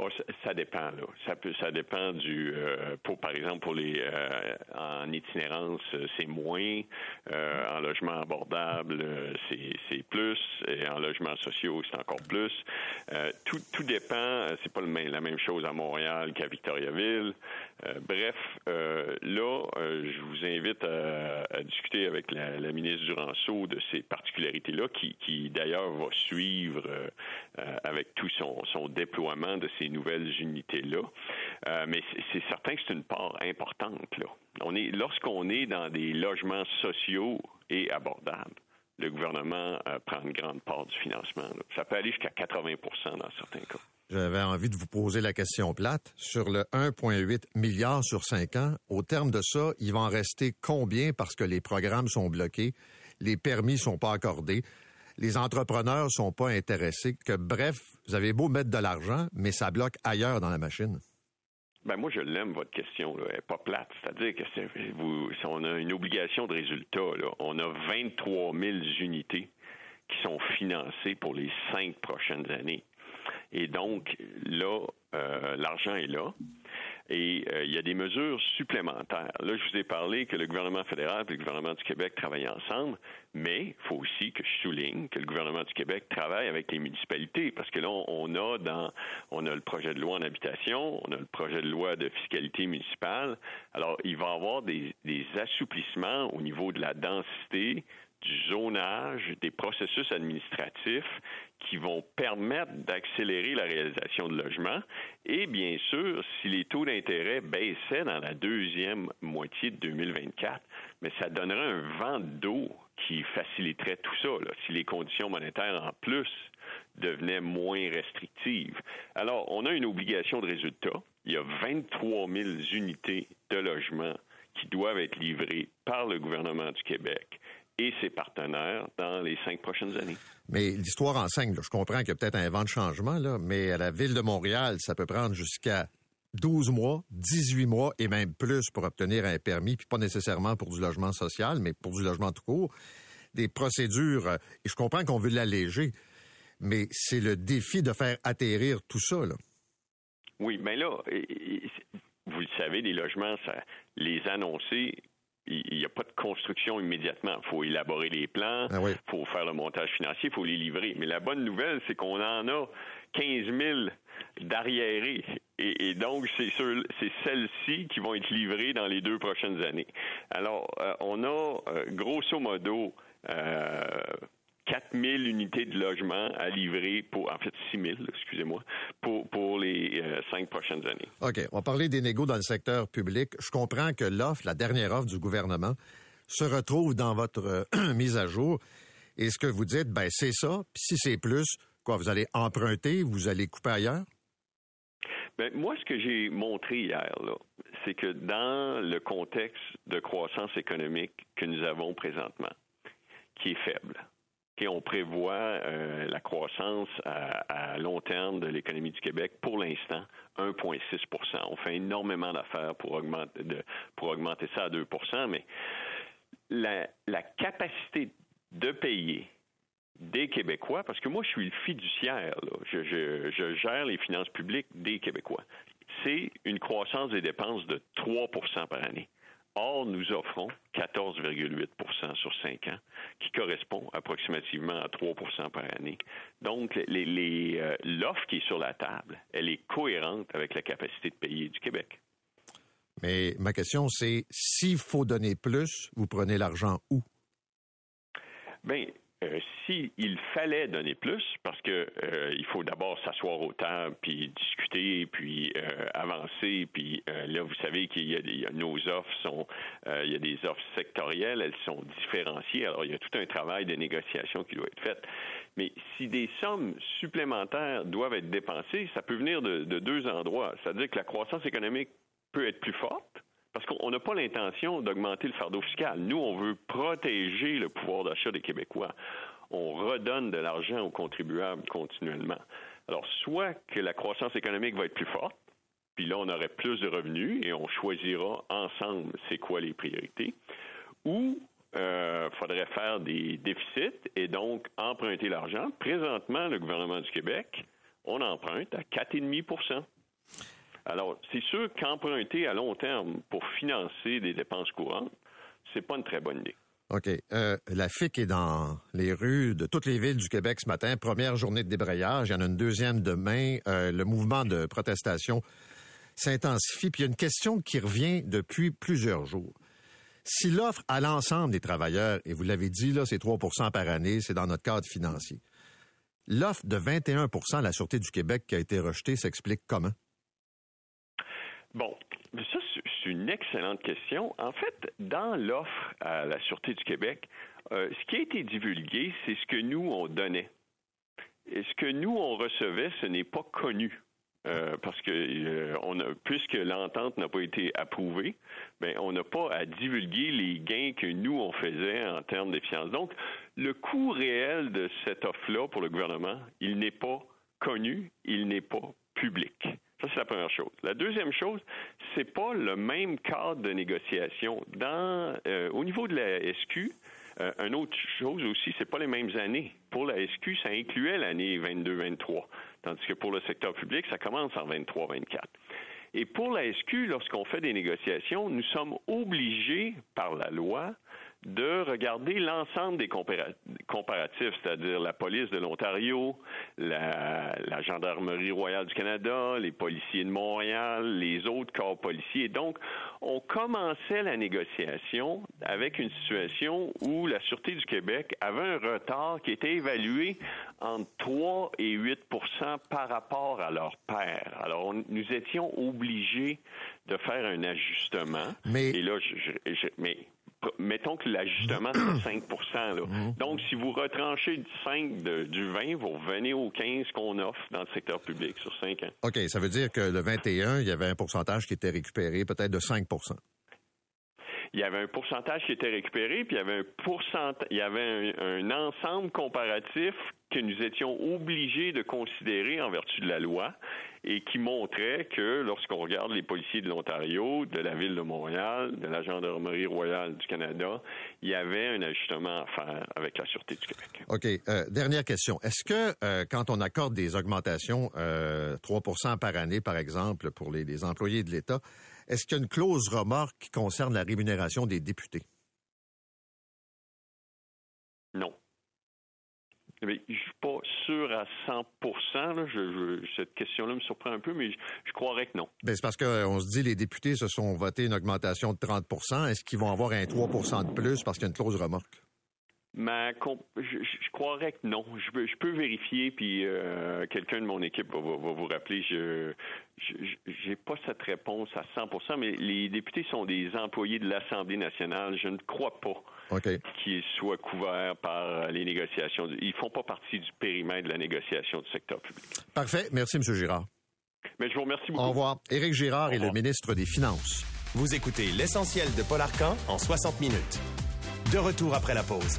Oh, ça, dépend là. Ça peut, ça dépend du. Euh, pour par exemple pour les euh, en itinérance, c'est moins. Euh, en logement abordable, c'est plus. Et en logement sociaux, c'est encore plus. Euh, tout, tout dépend. C'est pas la même chose à Montréal qu'à Victoriaville. Euh, bref, là, je vous invite à, discuter avec la, la, ministre Duranceau de ces particularités là, qui, qui d'ailleurs va suivre avec tout son, son déploiement de ces nouvelles unités-là. Euh, mais c'est certain que c'est une part importante. Là. On est, lorsqu'on est dans des logements sociaux et abordables, le gouvernement euh, prend une grande part du financement. Ça peut aller jusqu'à 80% dans certains cas. J'avais envie de vous poser la question plate. Sur le 1,8 milliard sur 5 ans, au terme de ça, il va en rester combien parce que les programmes sont bloqués, les permis sont pas accordés, les entrepreneurs sont pas intéressés, que bref, vous avez beau mettre de l'argent, mais ça bloque ailleurs dans la machine. Ben moi, je l'aime, votre question. Là. Elle n'est pas plate. C'est-à-dire que vous, on a une obligation de résultat. Là. On a 23 000 unités qui sont financées pour les cinq prochaines années. Et donc, là, euh, l'argent est là. Et euh, il y a des mesures supplémentaires. Là, je vous ai parlé que le gouvernement fédéral et le gouvernement du Québec travaillent ensemble, mais il faut aussi que je souligne que le gouvernement du Québec travaille avec les municipalités, parce que là, on a dans, on a le projet de loi en habitation, on a le projet de loi de fiscalité municipale. Alors, il va y avoir des, des assouplissements au niveau de la densité, du zonage, des processus administratifs qui vont permettre d'accélérer la réalisation de logements. Et bien sûr, si les taux d'intérêt baissaient dans la deuxième moitié de 2024, mais ça donnerait un vent d'eau qui faciliterait tout ça, si les conditions monétaires en plus devenaient moins restrictives. Alors, on a une obligation de résultat. Il y a 23 000 unités de logements qui doivent être livrées par le gouvernement du Québec et ses partenaires dans les cinq prochaines années. Mais l'histoire enseigne, là, je comprends qu'il y a peut-être un vent de changement, là, mais à la ville de Montréal, ça peut prendre jusqu'à 12 mois, 18 mois et même plus pour obtenir un permis, puis pas nécessairement pour du logement social, mais pour du logement tout court. Des procédures, euh, et je comprends qu'on veut l'alléger, mais c'est le défi de faire atterrir tout ça. Là. Oui, mais là, vous le savez, les logements, ça, les annoncer, il n'y a pas de construction immédiatement. Il faut élaborer les plans, il Ah oui. faut faire le montage financier, il faut les livrer. Mais la bonne nouvelle, c'est qu'on en a 15 000 d'arriérés. Et, et donc, c'est celles-ci qui vont être livrées dans les deux prochaines années. Alors, euh, on a euh, grosso modo euh, 4 000 unités de logement à livrer pour, en fait 6 000, excusez-moi, pour, pour les euh, cinq prochaines années. OK, on va parler des négos dans le secteur public. Je comprends que l'offre, la dernière offre du gouvernement, se retrouve dans votre euh, mise à jour. Et ce que vous dites, ben c'est ça. Puis si c'est plus, quoi, vous allez emprunter, vous allez couper ailleurs? Ben, moi, ce que j'ai montré hier, là, c'est que dans le contexte de croissance économique que nous avons présentement, qui est faible, et on prévoit euh, la croissance à, long terme de l'économie du Québec, pour l'instant, 1,6% On fait énormément d'affaires pour augmenter, ça à 2% mais la, capacité de payer des Québécois, parce que moi, je suis le fiduciaire, je- je gère les finances publiques des Québécois. C'est une croissance des dépenses de 3% par année. Or, nous offrons 14,8% sur 5 ans, qui correspond approximativement à 3% par année. Donc, les- les, euh, l'offre qui est sur la table, elle est cohérente avec la capacité de payer du Québec. Mais ma question, c'est s'il faut donner plus, vous prenez l'argent où? Bien, euh, s'il fallait donner plus, parce que euh, il faut d'abord s'asseoir au table, puis discuter, puis euh, avancer, puis là, vous savez qu'il y a, nos offres sont, il y a des offres sectorielles, elles sont différenciées, alors il y a tout un travail de négociation qui doit être fait. Mais si des sommes supplémentaires doivent être dépensées, ça peut venir de, de deux endroits. C'est-à-dire que la croissance économique peut être plus forte, parce qu'on n'a pas l'intention d'augmenter le fardeau fiscal. Nous, on veut protéger le pouvoir d'achat des Québécois. On redonne de l'argent aux contribuables continuellement. Alors, soit que la croissance économique va être plus forte, puis là, on aurait plus de revenus et on choisira ensemble c'est quoi les priorités, ou il faudrait faire des déficits et donc emprunter l'argent. Présentement, le gouvernement du Québec, on emprunte à 4,5 alors, c'est sûr qu'emprunter à long terme pour financer des dépenses courantes, c'est pas une très bonne idée. OK. Euh, la FIC est dans les rues de toutes les villes du Québec ce matin. Première journée de débrayage. Il y en a une deuxième demain. Euh, le mouvement de protestation s'intensifie. Puis il y a une question qui revient depuis plusieurs jours. Si l'offre à l'ensemble des travailleurs, et vous l'avez dit, là, c'est 3% par année, c'est dans notre cadre financier. L'offre de 21% à la Sûreté du Québec qui a été rejetée s'explique comment? Bon, ça, c'est une excellente question. En fait, dans l'offre à la Sûreté du Québec, euh, ce qui a été divulgué, c'est ce que nous, on donnait. Et ce que nous, on recevait, ce n'est pas connu. Euh, parce que euh, puisque l'entente n'a pas été approuvée, ben, on n'a pas à divulguer les gains que nous on faisait en termes d'efficience. Donc, le coût réel de cette offre-là pour le gouvernement, il n'est pas connu, il n'est pas public. Ça, c'est la première chose. La deuxième chose, c'est pas le même cadre de négociation. Dans, euh, au niveau de la SQ, euh, une autre chose aussi, c'est pas les mêmes années. Pour la SQ, ça incluait l'année 22-23, tandis que pour le secteur public, ça commence en 23-24. Et pour la SQ, lorsqu'on fait des négociations, nous sommes obligés par la loi de regarder l'ensemble des comparatifs, c'est-à-dire la police de l'Ontario, la, Gendarmerie royale du Canada, les policiers de Montréal, les autres corps policiers. Donc, on commençait la négociation avec une situation où la Sûreté du Québec avait un retard qui était évalué entre 3 et 8% par rapport à leur père. Alors, nous étions obligés de faire un ajustement. Mais... Et là, je, mais mettons que l'ajustement, c'est 5 là. Mhm. Donc, si vous retranchez 5 du 20, vous revenez au 15 qu'on offre dans le secteur public sur 5 ans. OK, ça veut dire que le 21, il y avait un pourcentage qui était récupéré, peut-être de 5% il y avait un pourcentage qui était récupéré, puis il y avait un pourcentage, il y avait un, ensemble comparatif que nous étions obligés de considérer en vertu de la loi et qui montrait que lorsqu'on regarde les policiers de l'Ontario, de la ville de Montréal, de la Gendarmerie royale du Canada, il y avait un ajustement à faire avec la Sûreté du Québec. OK. Euh, dernière question. Est-ce que euh, quand on accorde des augmentations, euh, 3 par année, par exemple, pour les, les employés de l'État, est-ce qu'il y a une clause remorque qui concerne la rémunération des députés? Non. Mais je suis pas sûr à 100% Cette question-là me surprend un peu, mais je, croirais que non. Ben, c'est parce qu'on se dit les députés se sont votés une augmentation de 30% Est-ce qu'ils vont avoir un 3% de plus parce qu'il y a une clause remorque? Ma je, croirais que non. Je, je peux vérifier, puis euh, quelqu'un de mon équipe va, vous rappeler. Je n'ai pas cette réponse à 100 mais les députés sont des employés de l'Assemblée nationale. Je ne crois pas qu'ils soient couverts par les négociations. Ils font pas partie du périmètre de la négociation du secteur public. Parfait. Merci, M. Girard. Mais je vous remercie beaucoup. Au revoir. Éric Girard est le ministre des Finances. Vous écoutez l'essentiel de Paul Arcan en 60 minutes. De retour après la pause.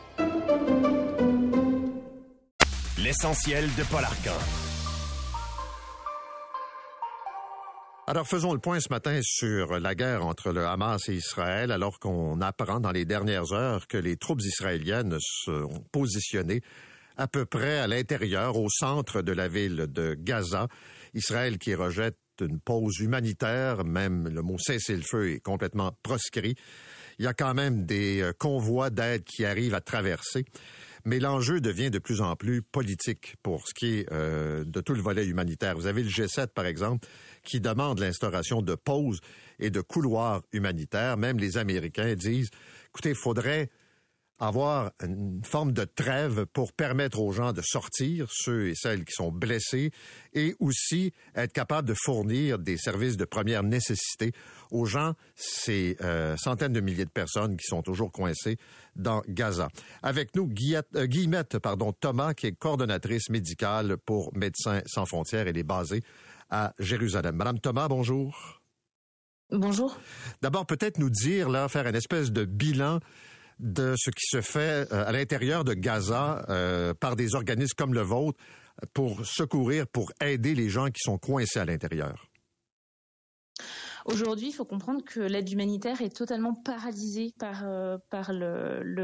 L'essentiel de Paul Arcan. Alors faisons le point ce matin sur la guerre entre le Hamas et Israël, alors qu'on apprend dans les dernières heures que les troupes israéliennes sont positionnées à peu près à l'intérieur, au centre de la ville de Gaza. Israël qui rejette une pause humanitaire, même le mot cessez-le-feu est complètement proscrit. Il y a quand même des euh, convois d'aide qui arrivent à traverser mais l'enjeu devient de plus en plus politique pour ce qui est euh, de tout le volet humanitaire. Vous avez le G7, par exemple, qui demande l'instauration de pauses et de couloirs humanitaires. Même les Américains disent, écoutez, il faudrait avoir une forme de trêve pour permettre aux gens de sortir, ceux et celles qui sont blessés, et aussi être capable de fournir des services de première nécessité aux gens, ces euh, centaines de milliers de personnes qui sont toujours coincées dans Gaza. Avec nous, euh, Guillemette, pardon, Thomas, qui est coordonnatrice médicale pour Médecins sans frontières. Elle est basée à Jérusalem. Madame Thomas, bonjour. Bonjour. D'abord, peut-être nous dire, là, faire une espèce de bilan de ce qui se fait euh, à l'intérieur de Gaza euh, par des organismes comme le vôtre pour secourir, pour aider les gens qui sont coincés à l'intérieur? Aujourd'hui, il faut comprendre que l'aide humanitaire est totalement paralysée par, euh,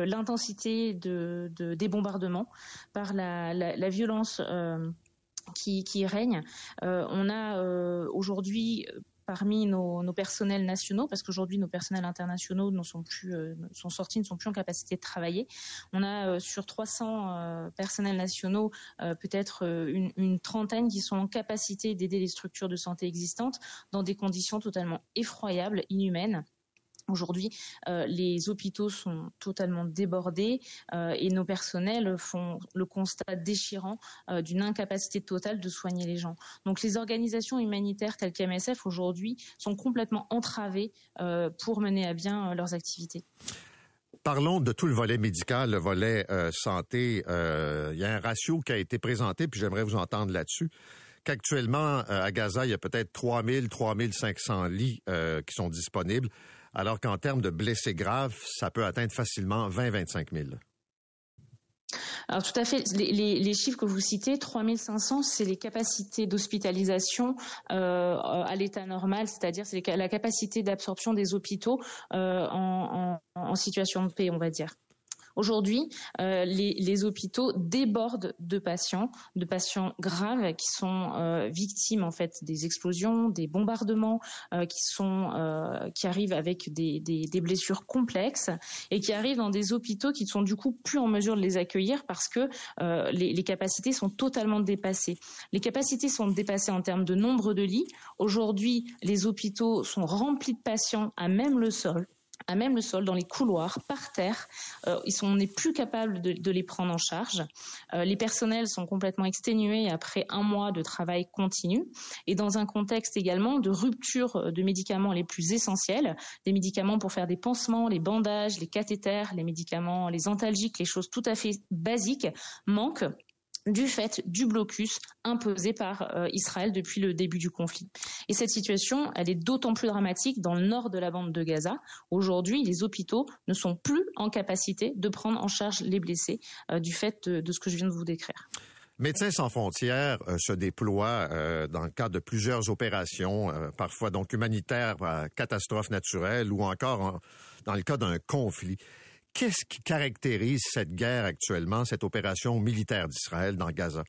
l'intensité de, des bombardements, par la, violence qui, qui, règne. on a aujourd'hui parmi nos, personnels nationaux, parce qu'aujourd'hui nos personnels internationaux ne sont plus euh, sont sortis, ne sont plus en capacité de travailler. On a euh, sur 300 euh, personnels nationaux peut-être une, une, trentaine qui sont en capacité d'aider les structures de santé existantes dans des conditions totalement effroyables, inhumaines. Aujourd'hui, euh, les hôpitaux sont totalement débordés euh, et nos personnels font le constat déchirant euh, d'une incapacité totale de soigner les gens. Donc les organisations humanitaires telles qu'MSF aujourd'hui sont complètement entravées pour mener à bien leurs activités. Parlons de tout le volet médical, le volet santé. Il y a un ratio qui a été présenté, puis j'aimerais vous entendre là-dessus. qu'actuellement, à Gaza, il y a peut-être 3000, 3500 lits qui sont disponibles, alors qu'en termes de blessés graves, ça peut atteindre facilement 20-25 000. Alors tout à fait, les, chiffres que vous citez, 3500, c'est les capacités d'hospitalisation euh, à l'état normal, c'est-à-dire c'est la capacité d'absorption des hôpitaux euh, en situation de paix, on va dire. Aujourd'hui, euh, les, hôpitaux débordent de patients, de patients graves qui sont euh, victimes en fait des explosions, des bombardements, euh, qui sont qui arrivent avec des, blessures complexes et qui arrivent dans des hôpitaux qui sont du coup plus en mesure de les accueillir parce que les capacités sont totalement dépassées. Les capacités sont dépassées en termes de nombre de lits. Aujourd'hui, les hôpitaux sont remplis de patients à même le sol à même le sol, dans les couloirs, par terre. Euh, ils sont, on n'est plus capable de, les prendre en charge. Euh, les personnels sont complètement exténués après un mois de travail continu et dans un contexte également de rupture de médicaments les plus essentiels, des médicaments pour faire des pansements, les bandages, les cathéters, les médicaments, les antalgiques, les choses tout à fait basiques manquent du fait du blocus imposé par euh, Israël depuis le début du conflit. Et cette situation, elle est d'autant plus dramatique dans le nord de la bande de Gaza. Aujourd'hui, les hôpitaux ne sont plus en capacité de prendre en charge les blessés euh, du fait de, ce que je viens de vous décrire. Médecins sans frontières euh, se déploient dans le cadre de plusieurs opérations, parfois donc humanitaires, catastrophes naturelles ou encore dans le cas d'un conflit. Qu'est-ce qui caractérise cette guerre actuellement, cette opération militaire d'Israël dans Gaza?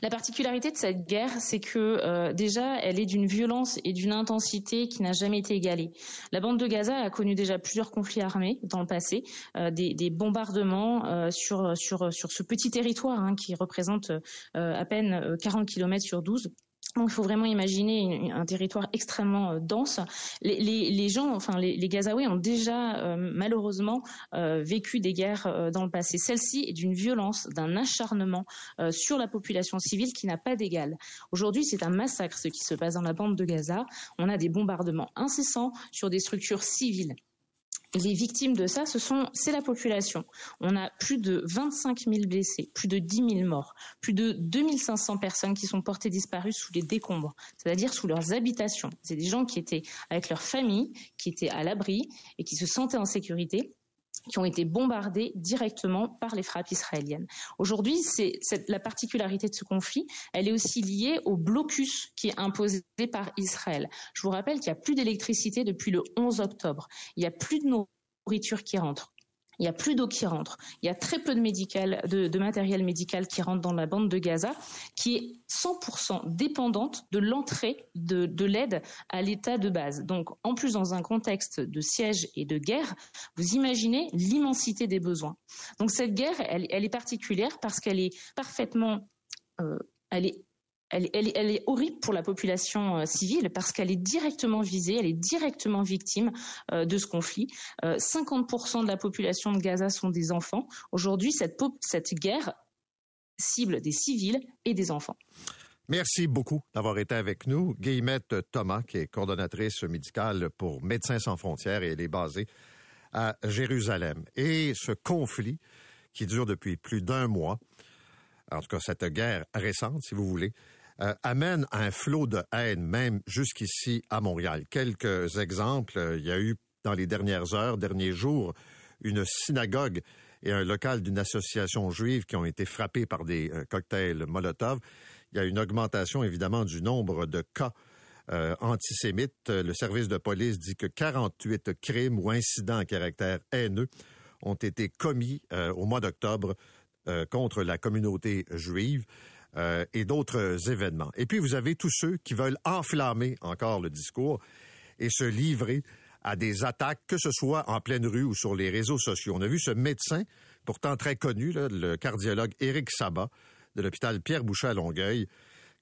La particularité de cette guerre, c'est que euh, déjà, elle est d'une violence et d'une intensité qui n'a jamais été égalée. La bande de Gaza a connu déjà plusieurs conflits armés dans le passé, euh, des, bombardements euh, sur, ce petit territoire hein, qui représente à peine 40 km sur 12 il faut vraiment imaginer un territoire extrêmement euh, dense. Les, gens, enfin les, ont déjà euh, malheureusement euh, vécu des guerres dans le passé. Celle-ci est d'une violence, d'un acharnement sur la population civile qui n'a pas d'égal. Aujourd'hui, c'est un massacre ce qui se passe dans la bande de Gaza. On a des bombardements incessants sur des structures civiles les victimes de ça, ce sont, c'est la population. On a plus de 25 000 blessés, plus de 10 000 morts, plus de 2500 personnes qui sont portées disparues sous les décombres, c'est-à-dire sous leurs habitations. C'est des gens qui étaient avec leur famille, qui étaient à l'abri et qui se sentaient en sécurité qui ont été bombardés directement par les frappes israéliennes. Aujourd'hui, c'est la particularité de ce conflit, elle est aussi liée au blocus qui est imposé par Israël. Je vous rappelle qu'il n'y a plus d'électricité depuis le 11 octobre. Il n'y a plus de nourriture qui rentre. Il n'y a plus d'eau qui rentre. Il y a très peu de, matériel médical qui rentre dans la bande de Gaza, qui est 100% dépendante de l'entrée de, de l'aide à l'état de base. Donc, en plus, dans un contexte de siège et de guerre, vous imaginez l'immensité des besoins. Donc, cette guerre, elle, elle est particulière parce qu'elle est parfaitement, euh, elle est elle, est horrible pour la population euh, civile parce qu'elle est directement visée, elle est directement victime euh, de ce conflit. 50% euh, de la population de Gaza sont des enfants. Aujourd'hui, cette, cette guerre cible des civils et des enfants. Merci beaucoup d'avoir été avec nous. Guillemette Thomas, qui est coordonnatrice médicale pour Médecins sans frontières et elle est basée à Jérusalem. Et ce conflit qui dure depuis plus d'un mois, en tout cas cette guerre récente, si vous voulez, euh, amène un flot de haine, même jusqu'ici à Montréal. Quelques exemples, euh, il y a eu dans les dernières heures, derniers jours, une synagogue et un local d'une association juive qui ont été frappés par des euh, cocktails Molotov. Il y a une augmentation évidemment du nombre de cas antisémites. Le service de police dit que 48 crimes ou incidents à caractère haineux ont été commis au mois d'octobre contre la communauté juive. Euh, et d'autres événements. Et puis, vous avez tous ceux qui veulent enflammer encore le discours et se livrer à des attaques, que ce soit en pleine rue ou sur les réseaux sociaux. On a vu ce médecin, pourtant très connu, le cardiologue Éric Sabat, de l'hôpital Pierre Boucher à Longueuil,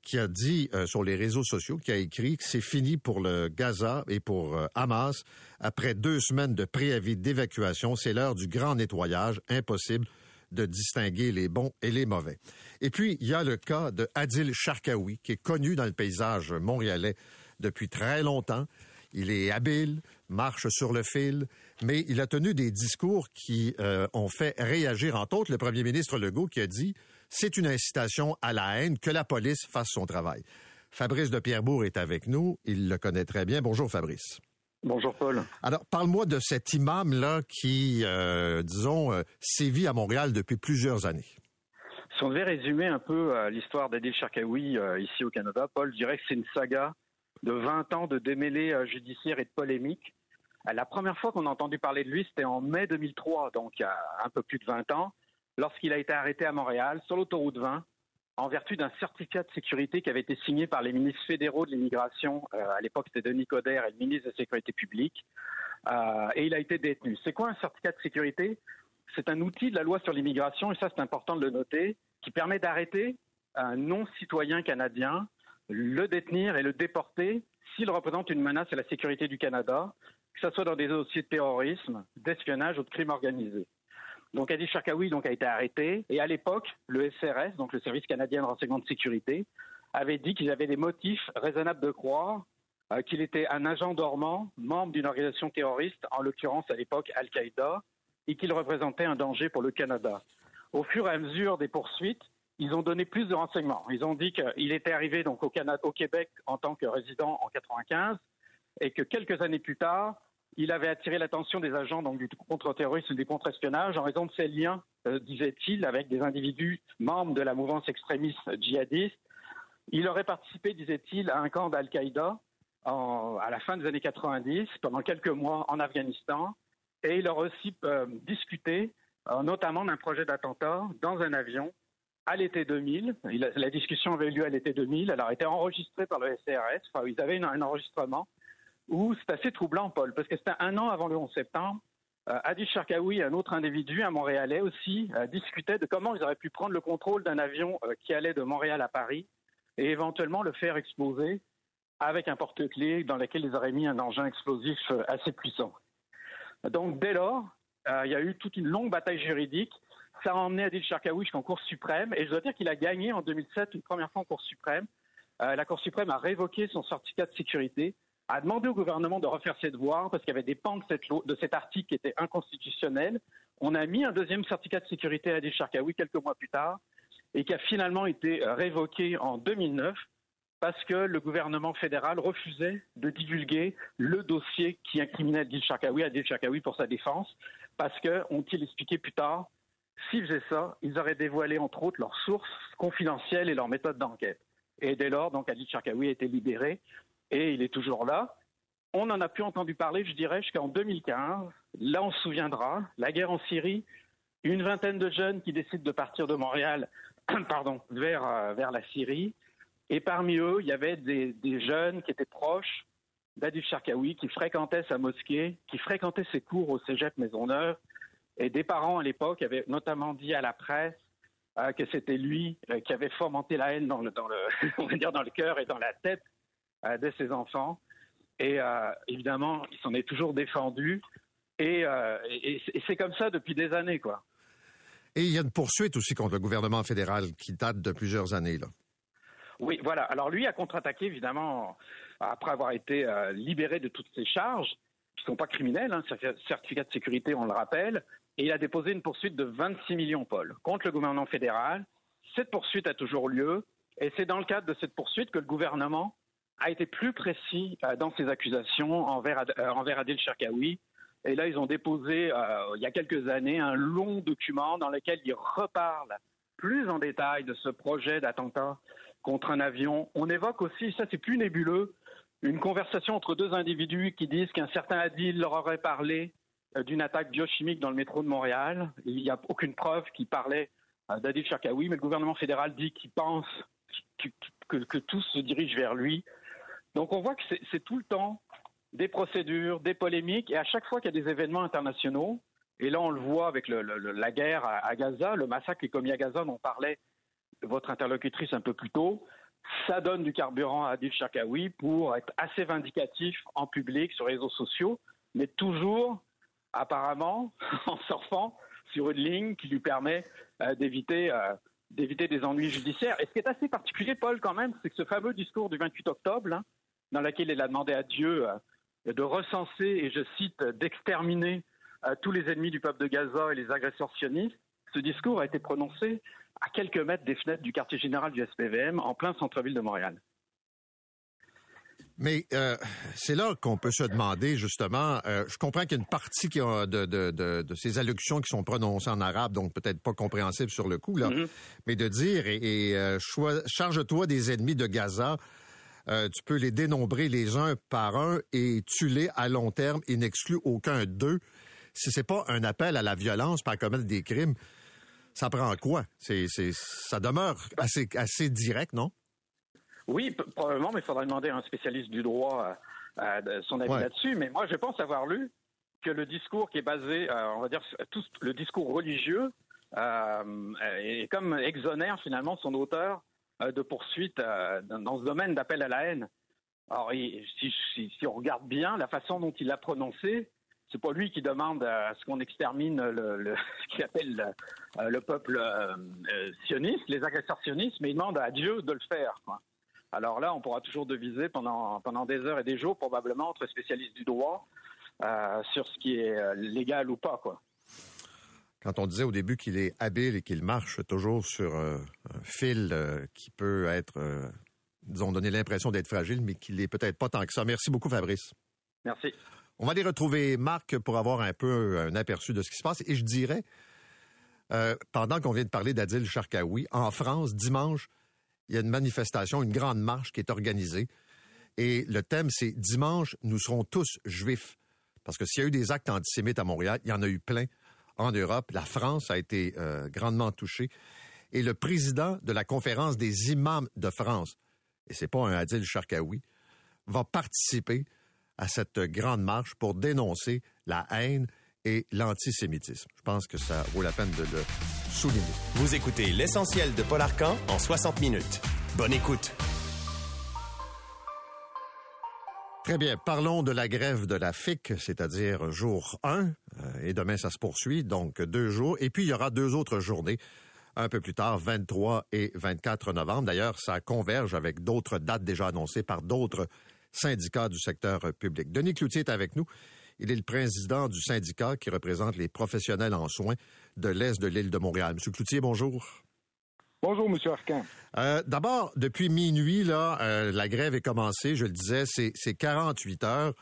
qui a dit euh, sur les réseaux sociaux, qui a écrit que c'est fini pour le Gaza et pour euh, Hamas. Après deux semaines de préavis d'évacuation, c'est l'heure du grand nettoyage. Impossible de distinguer les bons et les mauvais. Et puis, il y a le cas de Adil Sharkawi, qui est connu dans le paysage montréalais depuis très longtemps. Il est habile, marche sur le fil, mais il a tenu des discours qui euh, ont fait réagir, entre autres, le premier ministre Legault qui a dit c'est une incitation à la haine que la police fasse son travail. Fabrice de Pierrebourg est avec nous. Il le connaît très bien. Bonjour, Fabrice. Bonjour Paul. Alors, parle-moi de cet imam-là qui, euh, disons, euh, sévit à Montréal depuis plusieurs années. Si on devait résumer un peu euh, l'histoire d'Adil Sharkawi ici au Canada, Paul, je dirais que c'est une saga de 20 ans de démêlés judiciaires et de polémiques. La première fois qu'on a entendu parler de lui, c'était en mai 2003, donc il y a un peu plus de 20 ans, lorsqu'il a été arrêté à Montréal sur l'autoroute 20 en vertu d'un certificat de sécurité qui avait été signé par les ministres fédéraux de l'immigration, euh, à l'époque c'était Denis Coderre et le ministre de la Sécurité publique, euh, et il a été détenu. C'est quoi un certificat de sécurité? C'est un outil de la loi sur l'immigration, et ça c'est important de le noter, qui permet d'arrêter un non-citoyen canadien, le détenir et le déporter s'il représente une menace à la sécurité du Canada, que ce soit dans des dossiers de terrorisme, d'espionnage ou de crime organisé. Donc Adi Sharkawi donc, a été arrêté et à l'époque, le SRS, donc le Service canadien de renseignement de sécurité, avait dit qu'ils avaient des motifs raisonnables de croire euh, qu'il était un agent dormant, membre d'une organisation terroriste, en l'occurrence à l'époque Al-Qaïda, et qu'il représentait un danger pour le Canada. Au fur et à mesure des poursuites, ils ont donné plus de renseignements. Ils ont dit qu'il était arrivé donc au, Canada, au Québec en tant que résident en 95 et que quelques années plus tard, il avait attiré l'attention des agents donc, du contre-terrorisme et du contre-espionnage en raison de ses liens, euh, disait-il, avec des individus membres de la mouvance extrémiste djihadiste. Il aurait participé, disait-il, à un camp d'Al-Qaïda à la fin des années 90, pendant quelques mois en Afghanistan, et il aurait aussi euh, discuté euh, notamment d'un projet d'attentat dans un avion à l'été 2000. la discussion avait eu lieu à l'été 2000. Elle a été enregistrée par le SCRS. Enfin, ils avaient un enregistrement où c'est assez troublant, Paul, parce que c'était un an avant le 11 septembre. Euh, Adi Sharkawi, un autre individu, un Montréalais aussi, euh, discutait de comment ils auraient pu prendre le contrôle d'un avion euh, qui allait de Montréal à Paris et éventuellement le faire exploser avec un porte-clés dans lequel ils auraient mis un engin explosif assez puissant. Donc dès lors, il y a eu toute une longue bataille juridique. Ça a emmené Adil Sharkawi jusqu'en Cour suprême et je dois dire qu'il a gagné en 2007 une première fois en Cour suprême. la Cour suprême a révoqué son certificat de sécurité a demandé au gouvernement de refaire ses devoirs parce qu'il y avait des pans de, cette de cet article qui étaient inconstitutionnels. On a mis un deuxième certificat de sécurité à Adil Sharkawi quelques mois plus tard et qui a finalement été révoqué en 2009 parce que le gouvernement fédéral refusait de divulguer le dossier qui incriminait Adil Sharkawi, Adil Sharkawi pour sa défense, parce que, ont-ils expliqué plus tard, s'ils faisaient ça, ils auraient dévoilé entre autres leurs sources confidentielles et leurs méthodes d'enquête. Et dès lors, donc, Adil Sharkawi a été libéré et il est toujours là. On en a plus entendu parler, je dirais, jusqu'en 2015. Là, on se souviendra, la guerre en Syrie, une vingtaine de jeunes qui décident de partir de Montréal pardon, vers, euh, vers la Syrie. Et parmi eux, il y avait des, des jeunes qui étaient proches d'Adif Sharkawi, qui fréquentaient sa mosquée, qui fréquentaient ses cours au cégep Maisonneuve. Et des parents à l'époque avaient notamment dit à la presse euh, que c'était lui euh, qui avait fomenté la haine dans le, dans le, on va dire dans le cœur et dans la tête de ses enfants. Et euh, évidemment, il s'en est toujours défendu. Euh, et, c'est comme ça depuis des années, quoi. Et il y a une poursuite aussi contre le gouvernement fédéral qui date de plusieurs années, là. Oui, voilà. Alors lui a contre-attaqué, évidemment, après avoir été libéré de toutes ses charges, qui ne sont pas criminelles, hein, certificat de sécurité, on le rappelle, et il a déposé une poursuite de 26 millions, Paul, contre le gouvernement fédéral. Cette poursuite a toujours lieu, et c'est dans le cadre de cette poursuite que le gouvernement a été plus précis euh, dans ses accusations envers, euh, envers Adil Sharkawi. Et là, ils ont déposé, euh, il y a quelques années, un long document dans lequel ils reparlent plus en détail de ce projet d'attentat contre un avion. On évoque aussi, ça c'est plus nébuleux, une conversation entre deux individus qui disent qu'un certain Adil leur aurait parlé d'une attaque biochimique dans le métro de Montréal. Il n'y a aucune preuve qui parlait d'Adil Sharkawi, mais le gouvernement fédéral dit qu'il pense que, que, tout se dirige vers lui. Donc on voit que c'est tout le temps des procédures, des polémiques, et à chaque fois qu'il y a des événements internationaux, et là on le voit avec la guerre à, Gaza, le massacre qui est commis à Gaza dont parlait votre interlocutrice un peu plus tôt, ça donne du carburant à Adil Sharkawi pour être assez vindicatif en public sur les réseaux sociaux, mais toujours apparemment en surfant sur une ligne qui lui permet euh, d'éviter euh, d'éviter des ennuis judiciaires. Et ce qui est assez particulier, Paul, quand même, c'est que ce fameux discours du 28 octobre, dans lequel il a demandé à Dieu euh, de recenser, et je cite, d'exterminer euh, tous les ennemis du peuple de Gaza et les agresseurs sionistes. Ce discours a été prononcé à quelques mètres des fenêtres du quartier général du SPVM, en plein centre-ville de Montréal. Mais euh, c'est là qu'on peut se demander, justement, euh, je comprends qu'il y a une partie qui a de, de, de, de, ces allocutions qui sont prononcées en arabe, donc peut-être pas compréhensibles sur le coup, là, Mhm. mais de dire, et, euh, charge-toi des ennemis de Gaza, euh, tu peux les dénombrer les uns par un et tue-les à long terme et n'exclut aucun d'eux. Si c'est pas un appel à la violence par commettre des crimes, ça prend quoi? C'est, c'est, ça demeure assez, assez direct, non? Oui, probablement, mais il faudrait demander à un spécialiste du droit euh, euh, son avis Ouais. là-dessus. Mais moi, je pense avoir lu que le discours qui est basé, euh, on va dire, tout le discours religieux, est comme exonère finalement son auteur de poursuite euh, dans, ce domaine d'appel à la haine. Alors, si, on regarde bien la façon dont il l'a prononcé, c'est pas lui qui demande à ce qu'on extermine ce qu'il appelle le, euh, le peuple euh, euh, sioniste, les agresseurs sionistes, mais il demande à Dieu de le faire. Alors là, on pourra toujours deviser pendant, pendant des heures et des jours, probablement, entre spécialistes du droit, euh, sur ce qui est euh, légal ou pas. Quand on disait au début qu'il est habile et qu'il marche toujours sur euh, un fil euh, qui peut être, euh, disons, donner l'impression d'être fragile, mais qu'il est peut-être pas tant que ça. Merci beaucoup, Fabrice. Merci. On va aller retrouver Marc pour avoir un peu un aperçu de ce qui se passe. Et je dirais, euh, pendant qu'on vient de parler d'Adil Sharkawi, en France, dimanche, il y a une manifestation, une grande marche qui est organisée. Et le thème, c'est Dimanche, nous serons tous juifs. Parce que s'il y a eu des actes antisémites à Montréal, il y en a eu plein en Europe. La France a été euh, grandement touchée. Et le président de la conférence des imams de France, et c'est pas un Adil Sharkawi, va participer à cette grande marche pour dénoncer la haine et l'antisémitisme. Je pense que ça vaut la peine de le souligner. Vous écoutez l'essentiel de Paul Arcan en 60 minutes. Bonne écoute. Très bien. Parlons de la grève de la FIC, c'est-à-dire jour 1, euh, et demain ça se poursuit, donc deux jours. Et puis il y aura deux autres journées, un peu plus tard, 23 et 24 novembre. D'ailleurs, ça converge avec d'autres dates déjà annoncées par d'autres syndicats du secteur public. Denis Cloutier est avec nous. Il est le président du syndicat qui représente les professionnels en soins de l'Est de l'île de Montréal. Monsieur Cloutier, bonjour. Bonjour, Monsieur Arcan. Euh, D'abord, depuis minuit, là, euh, la grève est commencée. Je le disais, c'est c'est 48 heures.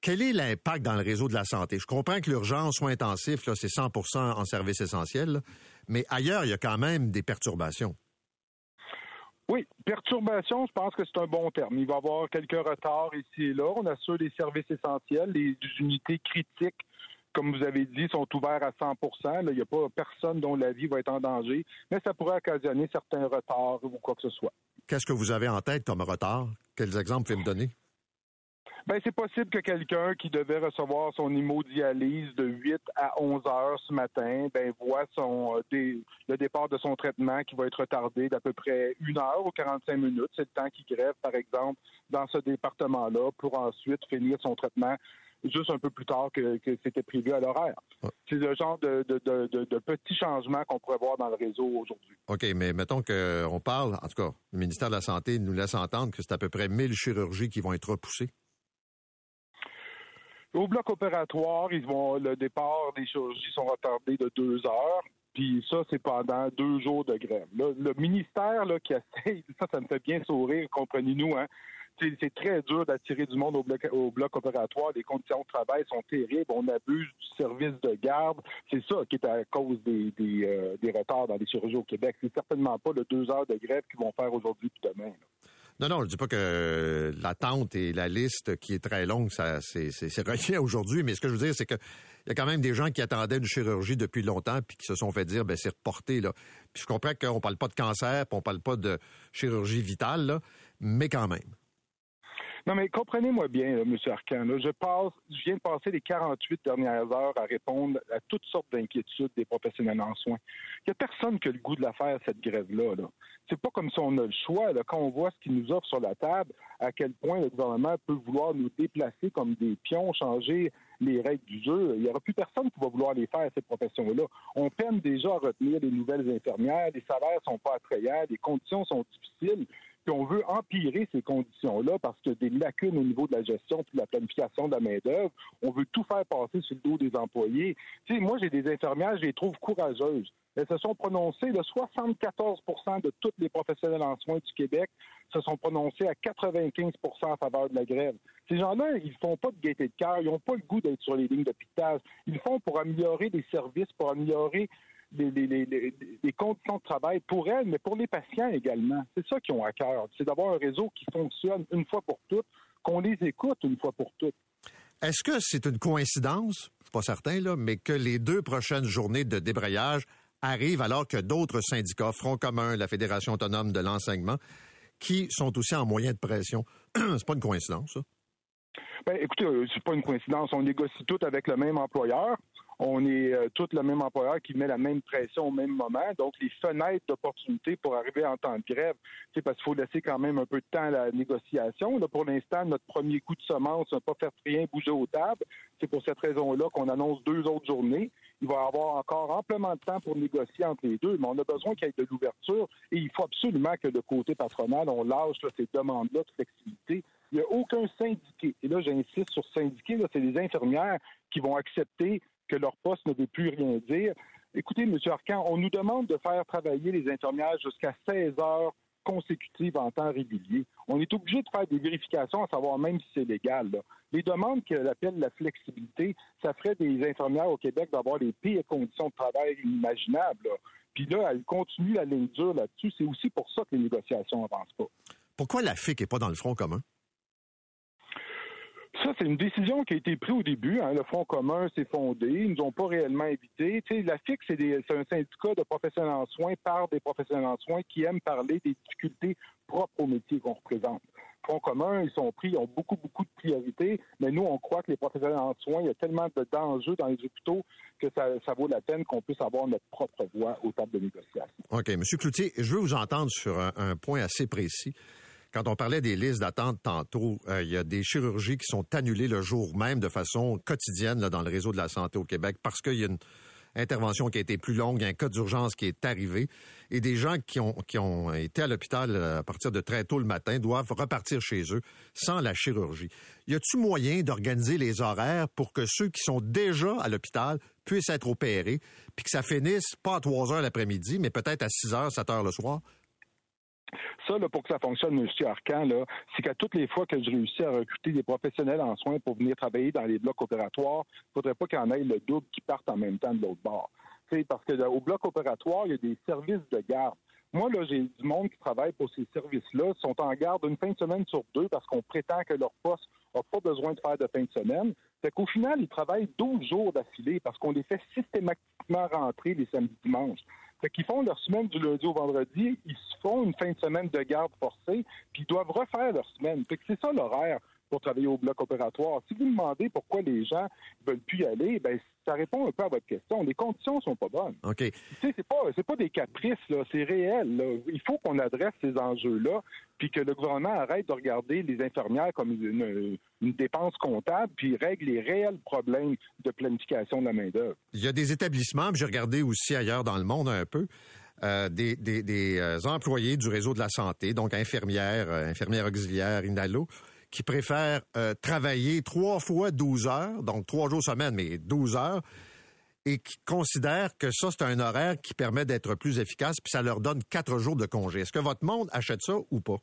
Quel est l'impact dans le réseau de la santé? Je comprends que l'urgence soins intensifs, là, c'est 100% en service essentiel, là, mais ailleurs, il y a quand même des perturbations. Oui, perturbation, je pense que c'est un bon terme. Il va y avoir quelques retards ici et là. On assure les services essentiels, les unités critiques, comme vous avez dit, sont ouverts à 100 Là, Il n'y a pas personne dont la vie va être en danger, mais ça pourrait occasionner certains retards ou quoi que ce soit. Qu'est-ce que vous avez en tête comme retard? Quels exemples pouvez me donner? Ben, c'est possible que quelqu'un qui devait recevoir son hémodialyse de 8 à 11 heures ce matin, ben, voit son, euh, dé- le départ de son traitement qui va être retardé d'à peu près une heure ou 45 minutes. C'est le temps qu'il grève, par exemple, dans ce département-là pour ensuite finir son traitement juste un peu plus tard que, que c'était prévu à l'horaire. C'est le genre de, de, de, de- de petits changements qu'on pourrait voir dans le réseau aujourd'hui. OK, mais mettons qu'on parle, en tout cas, le ministère de la Santé nous laisse entendre que c'est à peu près 1000 chirurgies qui vont être repoussées. Au bloc opératoire, ils vont le départ des chirurgies sont retardés de deux heures. Puis ça, c'est pendant deux jours de grève. Là, le ministère là, qui essaye, ça, ça me fait bien sourire, comprenez-nous, hein. C'est très dur d'attirer du monde au bloc, au bloc opératoire. Les conditions de travail sont terribles. On abuse du service de garde. C'est ça qui est à cause des, euh, retards dans les chirurgies au Québec. C'est certainement pas le deux heures de grève qu'ils vont faire aujourd'hui puis demain. Non, non, je dis pas que l'attente et la liste qui est très longue, ça, c'est, relié aujourd'hui, mais ce que je veux dire, c'est que il y a quand même des gens qui attendaient une chirurgie depuis longtemps puis qui se sont fait dire, ben c'est reporté là. Puis je comprends qu'on parle pas de cancer, puis on parle pas de chirurgie vitale, mais quand même. Non, mais comprenez-moi bien, là, M. Arcan. je passe, je viens de passer les 48 dernières heures à répondre à toutes sortes d'inquiétudes des professionnels en soins. Il n'y a personne qui a le goût de la faire, cette grève-là. Là. C'est pas comme si on a le choix. Quand on voit ce qu'il nous offre sur la table, à quel point le gouvernement peut vouloir nous déplacer comme des pions, changer les règles du jeu. Il n'y aura plus personne qui va vouloir les faire, ces professions-là. On peine déjà à retenir les nouvelles infirmières, les salaires sont pas attrayants, les conditions sont difficiles. Puis on veut empirer ces conditions-là parce a des lacunes au niveau de la gestion puis de la planification de la main-d'œuvre. On veut tout faire passer sur le dos des employés. Tu sais, moi, j'ai des infirmières, je les trouve courageuses. Elles se sont prononcées, de 74 de tous les professionnels en soins du Québec se sont prononcés à 95% en faveur de la grève. Ces gens-là, ils font pas de gaieté de cœur, ils n'ont pas le goût d'être sur les lignes d'hôpital. Ils font pour améliorer les services, pour améliorer les, les, les, les, conditions de travail pour elles, mais pour les patients également. C'est ça qu'ils ont à cœur. C'est d'avoir un réseau qui fonctionne une fois pour toutes, qu'on les écoute une fois pour toutes. Est-ce que c'est une coïncidence, je suis pas certain, là, mais que les deux prochaines journées de débrayage arrivent alors que d'autres syndicats, Front commun, la Fédération autonome de l'enseignement, qui sont aussi en moyen de pression. c'est pas une coïncidence, ça? Ben, écoutez, euh, c'est pas une coïncidence. On négocie tout avec le même employeur. On est euh, tous le même employeur qui met la même pression au même moment. Donc, les fenêtres d'opportunité pour arriver en temps de grève, c'est parce qu'il faut laisser quand même un peu de temps à la négociation. Là, pour l'instant, notre premier coup de semence n'a pas fait rien bouger aux tables. C'est pour cette raison-là qu'on annonce deux autres journées. Il va y avoir encore amplement de temps pour négocier entre les deux, mais on a besoin qu'il y ait de l'ouverture et il faut absolument que le côté patronal, on lâche ces demandes-là de flexibilité. Il n'y a aucun syndiqué. Et là, j'insiste sur syndiqué, c'est les infirmières qui vont accepter que leur poste ne veut plus rien dire. Écoutez, M. Arcan, on nous demande de faire travailler les infirmières jusqu'à 16 heures consécutives en temps régulier. On est obligé de faire des vérifications à savoir même si c'est légal. Les demandes qu'elle appelle la flexibilité, ça ferait des infirmières au Québec d'avoir les pires conditions de travail inimaginables. Puis là, elle continue la ligne là-dessus. C'est aussi pour ça que les négociations n'avancent pas. Pourquoi la FIC n'est pas dans le front commun? Ça, c'est une décision qui a été prise au début. Hein. Le Front commun s'est fondé. Ils nous ont pas réellement invité. la FIC, c'est, un syndicat de professionnels en soins par des professionnels en soins qui aiment parler des difficultés propres au métier qu'on représente. Front commun, ils sont pris, ils ont beaucoup, beaucoup de priorités, mais nous, on croit que les professionnels en soins, il y a tellement de d'enjeux dans les hôpitaux que ça, vaut la peine qu'on puisse avoir notre propre voix au table de négociation. OK. Monsieur Cloutier, je veux vous entendre sur un point assez précis. Quand on parlait des listes d'attente tantôt, euh, il y a des chirurgies qui sont annulées le jour même de façon quotidienne dans le réseau de la santé au Québec parce qu'il y a une intervention qui a été plus longue, un cas d'urgence qui est arrivé, et des gens qui ont, qui ont été à l'hôpital euh, à partir de très tôt le matin doivent repartir chez eux sans la chirurgie. Y a-t-il moyen d'organiser les horaires pour que ceux qui sont déjà à l'hôpital puissent être opérés, puis que ça finisse pas à 3 heures l'après-midi, mais peut-être à 6 heures, 7 heures le soir? Ça, pour que ça fonctionne, M. Arcan, c'est qu'à toutes les fois que je réussis à recruter des professionnels en soins pour venir travailler dans les blocs opératoires, il faudrait pas qu'il y en ait le double qui partent en même temps de l'autre bord. C'est parce que au bloc opératoire, il y a des services de garde. Moi, là, j'ai du monde qui travaille pour ces services-là, sont en garde une fin de semaine sur deux parce qu'on prétend que leur poste n'a pas besoin de faire de fin de semaine. Fait qu'au final, ils travaillent 12 jours d'affilée parce qu'on les fait systématiquement rentrer les samedis dimanches. Fait qu'ils font leur semaine du lundi au vendredi, ils se font une fin de semaine de garde forcée, puis ils doivent refaire leur semaine. Fait que c'est ça l'horaire pour travailler au bloc opératoire. Si vous demandez pourquoi les gens ne veulent plus y aller, ben ça répond un peu à votre question. Les conditions sont pas bonnes. OK. Tu sais, c'est pas c'est pas des caprices là, c'est réel. Il faut qu'on adresse ces enjeux-là, puis que le gouvernement arrête de regarder les infirmières comme une, une dépense comptable, puis règle les réels problèmes de planification de la main d'œuvre. Il y a des établissements, j'ai regardé aussi ailleurs dans le monde un peu. Euh, des, des, des euh, employés du réseau de la santé, donc infirmières, euh, infirmières auxiliaires, INALO, qui préfèrent euh, travailler trois fois 12 heures, donc trois jours semaine, mais 12 heures, et qui considèrent que ça, c'est un horaire qui permet d'être plus efficace, puis ça leur donne quatre jours de congé. Est-ce que votre monde achète ça ou pas?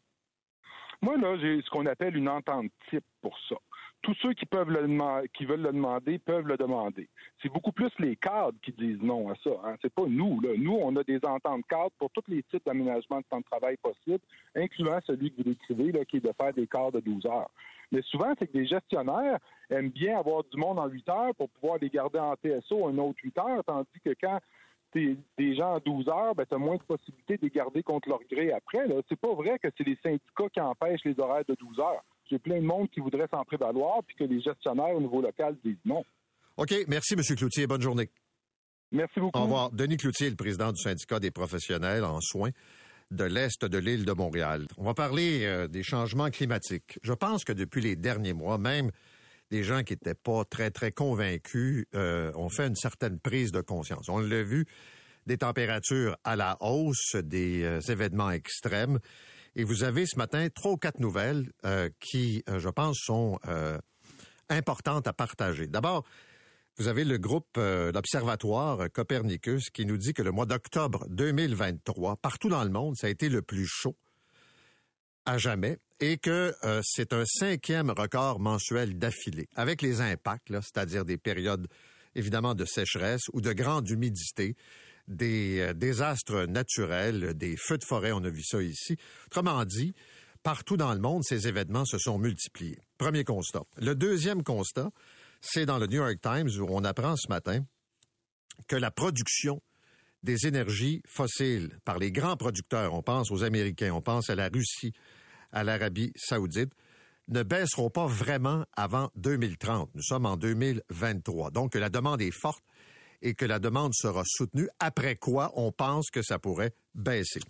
Moi, là, j'ai ce qu'on appelle une entente type pour ça tous ceux qui peuvent le qui veulent le demander peuvent le demander. C'est beaucoup plus les cadres qui disent non à ça. Hein. C'est pas nous. Nous, on a des ententes cadres pour tous les types d'aménagement de temps de travail possibles, incluant celui que vous décrivez, là, qui est de faire des quarts de 12 heures. Mais souvent, c'est que les gestionnaires aiment bien avoir du monde en 8 heures pour pouvoir les garder en TSO un autre 8 heures, tandis que quand t'es des gens en 12 heures, ben, tu as moins de possibilités de les garder contre leur gré après. C'est pas vrai que c'est les syndicats qui empêchent les horaires de 12 heures. J'ai plein de monde qui voudrait s'en prévaloir, puis que les gestionnaires au niveau local disent non. OK. Merci, M. Cloutier. Bonne journée. Merci beaucoup. Au revoir. Denis Cloutier, le président du syndicat des professionnels en soins de l'Est de l'île de Montréal. On va parler euh, des changements climatiques. Je pense que depuis les derniers mois, même des gens qui n'étaient pas très, très convaincus euh, ont fait une certaine prise de conscience. On l'a vu, des températures à la hausse, des euh, événements extrêmes. Et vous avez ce matin trois ou quatre nouvelles euh, qui, euh, je pense, sont euh, importantes à partager. D'abord, vous avez le groupe, l'Observatoire Copernicus, qui nous dit que le mois d'octobre 2023, partout dans le monde, ça a été le plus chaud à jamais et que c'est un cinquième record mensuel d'affilée, avec les impacts, c'est-à-dire des périodes évidemment de sécheresse ou de grande humidité, des euh, désastres naturels, des feux de forêt, on a vu ça ici. Autrement dit, partout dans le monde, ces événements se sont multipliés. Premier constat. Le deuxième constat, c'est dans le New York Times où on apprend ce matin que la production des énergies fossiles par les grands producteurs, on pense aux Américains, on pense à la Russie, à l'Arabie saoudite, ne baisseront pas vraiment avant 2030. Nous sommes en 2023. Donc, la demande est forte et que la demande sera soutenue, après quoi on pense que ça pourrait baisser.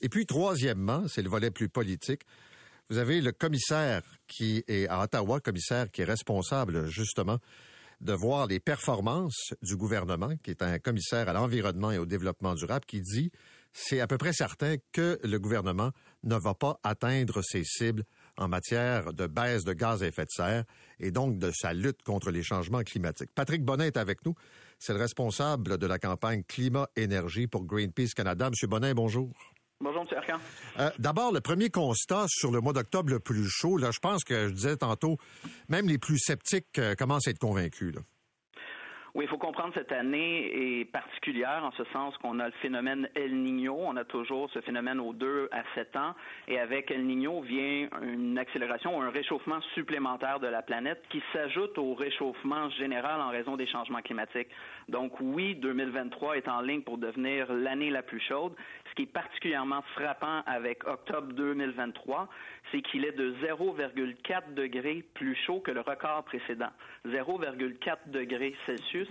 Et puis, troisièmement, c'est le volet plus politique, vous avez le commissaire qui est à Ottawa, commissaire qui est responsable justement de voir les performances du gouvernement, qui est un commissaire à l'environnement et au développement durable, qui dit c'est à peu près certain que le gouvernement ne va pas atteindre ses cibles en matière de baisse de gaz à effet de serre et donc de sa lutte contre les changements climatiques. Patrick Bonnet est avec nous. C'est le responsable de la campagne Climat-Énergie pour Greenpeace Canada. Monsieur Bonnet, bonjour. Bonjour, M. Arcan. Euh, D'abord, le premier constat sur le mois d'octobre le plus chaud, là, je pense que je disais tantôt, même les plus sceptiques euh, commencent à être convaincus. Là. Oui, il faut comprendre cette année est particulière en ce sens qu'on a le phénomène El Niño. On a toujours ce phénomène aux 2 à 7 ans. Et avec El Niño vient une accélération, un réchauffement supplémentaire de la planète qui s'ajoute au réchauffement général en raison des changements climatiques. Donc oui, 2023 est en ligne pour devenir l'année la plus chaude. Ce qui est particulièrement frappant avec octobre 2023, c'est qu'il est de 0,4 degrés plus chaud que le record précédent. 0,4 degrés Celsius,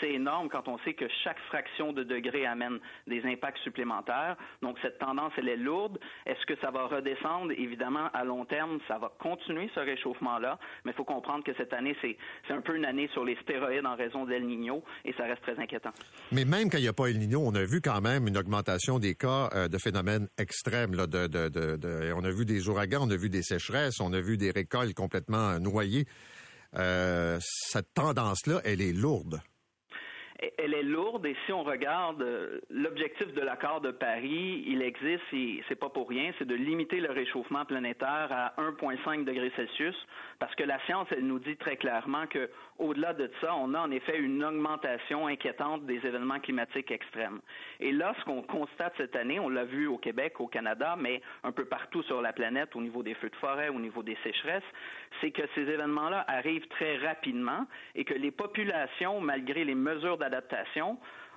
c'est énorme quand on sait que chaque fraction de degré amène des impacts supplémentaires. Donc cette tendance, elle est lourde. Est-ce que ça va redescendre? Évidemment, à long terme, ça va continuer ce réchauffement-là, mais il faut comprendre que cette année, c'est un peu une année sur les stéroïdes en raison d'El Niño et ça reste très inquiétant. Mais même quand il n'y a pas El Niño, on a vu quand même une augmentation des cas euh, de phénomènes extrêmes. On a vu des ouragans, on a vu des sécheresses, on a vu des récoltes complètement noyées. Euh, cette tendance-là, elle est lourde elle est lourde et si on regarde euh, l'objectif de l'accord de Paris, il existe et c'est pas pour rien, c'est de limiter le réchauffement planétaire à 1,5 degrés Celsius parce que la science, elle nous dit très clairement que au-delà de ça, on a en effet une augmentation inquiétante des événements climatiques extrêmes. Et là, ce qu'on constate cette année, on l'a vu au Québec, au Canada, mais un peu partout sur la planète, au niveau des feux de forêt, au niveau des sécheresses, c'est que ces événements-là arrivent très rapidement et que les populations, malgré les mesures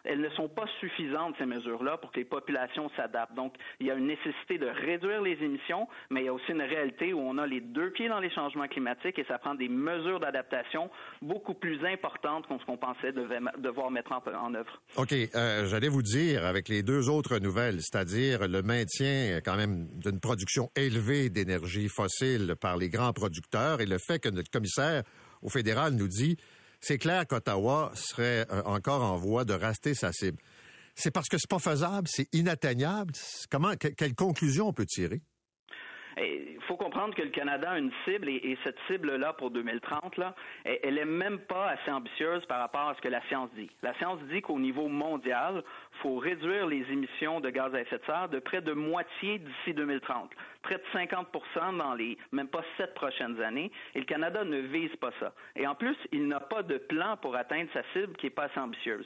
elles ne sont pas suffisantes, ces mesures-là, pour que les populations s'adaptent. Donc, il y a une nécessité de réduire les émissions, mais il y a aussi une réalité où on a les deux pieds dans les changements climatiques et ça prend des mesures d'adaptation beaucoup plus importantes qu'on ce pensait devoir mettre en, œuvre. OK. Euh, J'allais vous dire, avec les deux autres nouvelles, c'est-à-dire le maintien quand même d'une production élevée d'énergie fossile par les grands producteurs et le fait que notre commissaire au fédéral nous dit c'est clair qu'Ottawa serait euh, encore en voie de raster sa cible. C'est parce que c'est pas faisable, c'est inatteignable. Comment, que, quelle conclusion on peut tirer? Il faut comprendre que le Canada a une cible et, et cette cible-là pour 2030, là, elle est même pas assez ambitieuse par rapport à ce que la science dit. La science dit qu'au niveau mondial, faut réduire les émissions de gaz à effet de serre de près de moitié d'ici 2030, près de 50% dans les même pas sept prochaines années. Et le Canada ne vise pas ça. Et en plus, il n'a pas de plan pour atteindre sa cible qui est pas assez ambitieuse.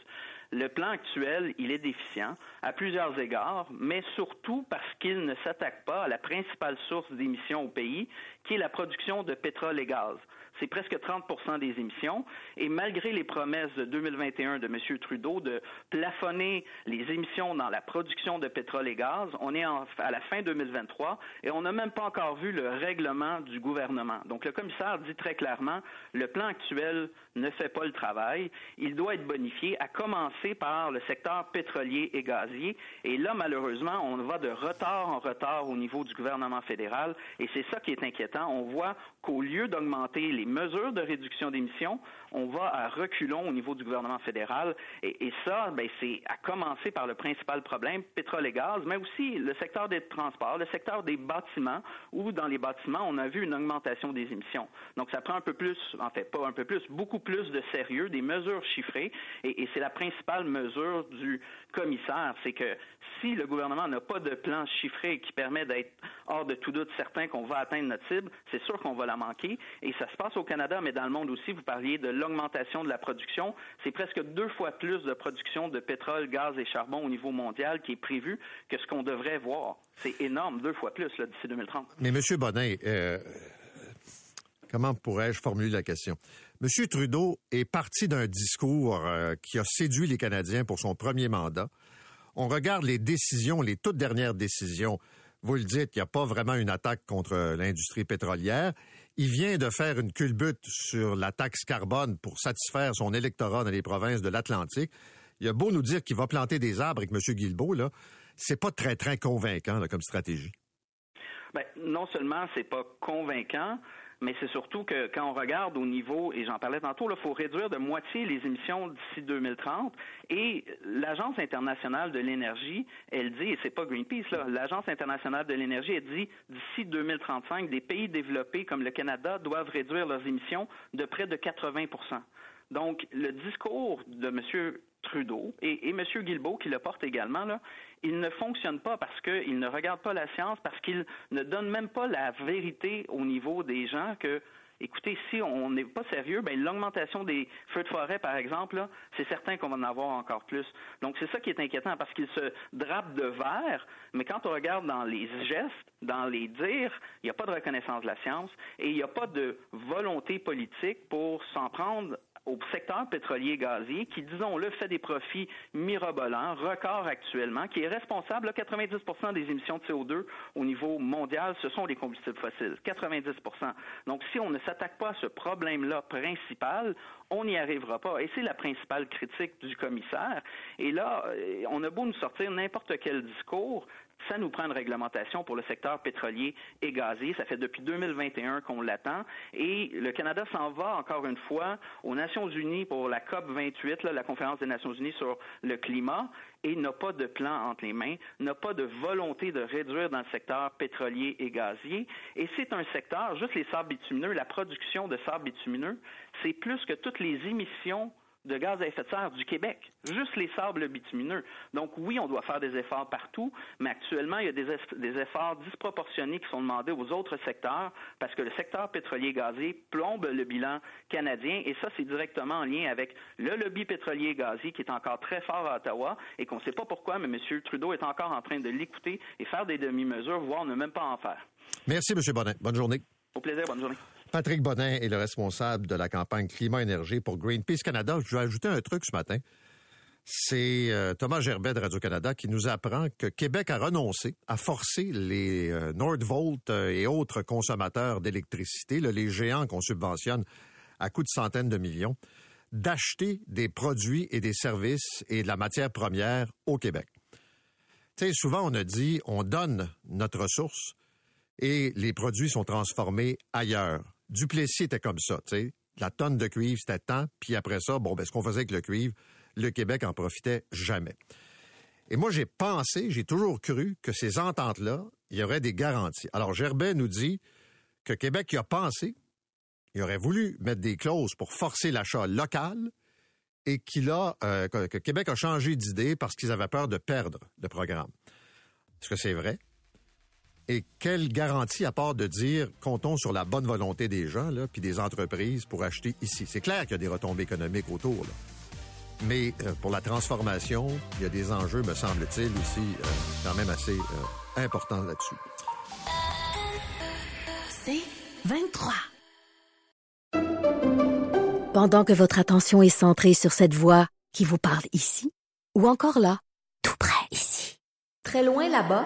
Le plan actuel, est déficient à plusieurs égards, mais surtout parce qu'il ne s'attaque pas à la principale source d'émissions au pays, qui est la production de pétrole et gaz. C'est presque 30 des émissions. Et malgré les promesses de 2021 de M. Trudeau de plafonner les émissions dans la production de pétrole et gaz, on est à la fin 2023 et on n'a même pas encore vu le règlement du gouvernement. Donc le commissaire dit très clairement, le plan actuel ne fait pas le travail. Il doit être bonifié, à commencer commencer par le secteur pétrolier et gazier. Et là, malheureusement, on va de retard en retard au niveau du gouvernement fédéral. Et c'est ça qui est inquiétant. On voit qu'au lieu d'augmenter les mesures de réduction d'émissions, on va à reculons au niveau du gouvernement fédéral. Et, ça, ben, c'est à commencer par le principal problème, pétrole et gaz, mais aussi le secteur des transports, le secteur des bâtiments, où dans les bâtiments, on a vu une augmentation des émissions. Donc, ça prend un peu plus, en fait, pas un peu plus, beaucoup plus de sérieux, des mesures chiffrées. Et, et c'est la principale mesure du commissaire, c'est que si le gouvernement n'a pas de plan chiffré qui permet d'être hors de tout doute certain qu'on va atteindre notre cible, c'est sûr qu'on va la manquer. Et ça se passe au Canada, mais dans le monde aussi. Vous parliez de l'augmentation de la production. C'est presque deux fois plus de production de pétrole, gaz et charbon au niveau mondial qui est prévu que ce qu'on devrait voir. C'est énorme, deux fois plus d'ici 2030. Mais M. Bonin, euh, comment pourrais-je formuler la question? M. Trudeau est parti d'un discours euh, qui a séduit les Canadiens pour son premier mandat on regarde les décisions, les toutes dernières décisions. Vous le dites, il n'y a pas vraiment une attaque contre l'industrie pétrolière. Il vient de faire une culbute sur la taxe carbone pour satisfaire son électorat dans les provinces de l'Atlantique. Il a beau nous dire qu'il va planter des arbres avec M. Guilbeault, là, c'est pas très, très convaincant comme stratégie. Ben, non seulement c'est pas convaincant, mais c'est surtout que quand on regarde au niveau, et j'en parlais tantôt, il faut réduire de moitié les émissions d'ici 2030. Et l'Agence internationale de l'énergie, elle dit, et c'est pas Greenpeace, là, l'Agence internationale de l'énergie, elle dit d'ici 2035, des pays développés comme le Canada doivent réduire leurs émissions de près de 80% donc, le discours de M. Trudeau et, M. Guilbeault, qui le porte également, là, il ne fonctionne pas parce qu'il ne regarde pas la science, parce qu'il ne donne même pas la vérité au niveau des gens que écoutez, si on n'est pas sérieux, ben l'augmentation des feux de forêt, par exemple, c'est certain qu'on va en avoir encore plus. Donc c'est ça qui est inquiétant parce qu'il se drape de verre, mais quand on regarde dans les gestes, dans les dires, il n'y a pas de reconnaissance de la science et il n'y a pas de volonté politique pour s'en prendre au secteur pétrolier gazier qui, disons-le, fait des profits mirobolants, record actuellement, qui est responsable, de 90 des émissions de CO2 au niveau mondial, ce sont les combustibles fossiles. 90 Donc, si on ne s'attaque pas à ce problème-là principal, on n'y arrivera pas. Et c'est la principale critique du commissaire. Et là, euh, on a beau nous sortir n'importe quel discours, ça nous prend une réglementation pour le secteur pétrolier et gazier. Ça fait depuis 2021 qu'on l'attend. Et le Canada s'en va encore une fois aux Nations Unies pour la COP 28, la conférence des Nations Unies sur le climat, et n'a pas de plan entre les mains, n'a pas de volonté de réduire dans le secteur pétrolier et gazier. Et c'est un secteur, juste les sables bitumineux, la production de sables bitumineux, c'est plus que toutes les émissions de gaz à effet de serre du Québec, juste les sables bitumineux. Donc oui, on doit faire des efforts partout, mais actuellement, il y a des, efforts disproportionnés qui sont demandés aux autres secteurs parce que le secteur pétrolier gazier plombe le bilan canadien et ça, c'est directement en lien avec le lobby pétrolier gazier qui est encore très fort à Ottawa et qu'on ne sait pas pourquoi, mais M. Trudeau est encore en train de l'écouter et faire des demi-mesures, voire ne même pas en faire. Merci, M. Bonnet. Bonne journée. Au plaisir, bonne journée. Patrick Bonin est le responsable de la campagne Climat-Énergie pour Greenpeace Canada. Je vais ajouter un truc ce matin. C'est euh, Thomas Gerbet de Radio-Canada qui nous apprend que Québec a renoncé à forcer les euh, Nordvolt euh, et autres consommateurs d'électricité, les géants qu'on subventionne à coût de centaines de millions, d'acheter des produits et des services et de la matière première au Québec. Tu souvent on a dit on donne notre ressource et les produits sont transformés ailleurs. Duplessis était comme ça, tu sais. La tonne de cuivre, c'était tant, puis après ça, bon, ben, ce qu'on faisait avec le cuivre, le Québec en profitait jamais. Et moi, j'ai pensé, j'ai toujours cru que ces ententes-là, il y aurait des garanties. Alors, Gerbet nous dit que Québec y a pensé, il aurait voulu mettre des clauses pour forcer l'achat local et qu'il a, euh, que Québec a changé d'idée parce qu'ils avaient peur de perdre le programme. Est-ce que c'est vrai? Et quelle garantie à part de dire comptons sur la bonne volonté des gens là, puis des entreprises pour acheter ici? C'est clair qu'il y a des retombées économiques autour. Là. Mais euh, pour la transformation, il y a des enjeux, me semble-t-il, aussi euh, quand même assez euh, importants là-dessus. C'est 23. Pendant que votre attention est centrée sur cette voix qui vous parle ici, ou encore là, tout près ici, très loin là-bas,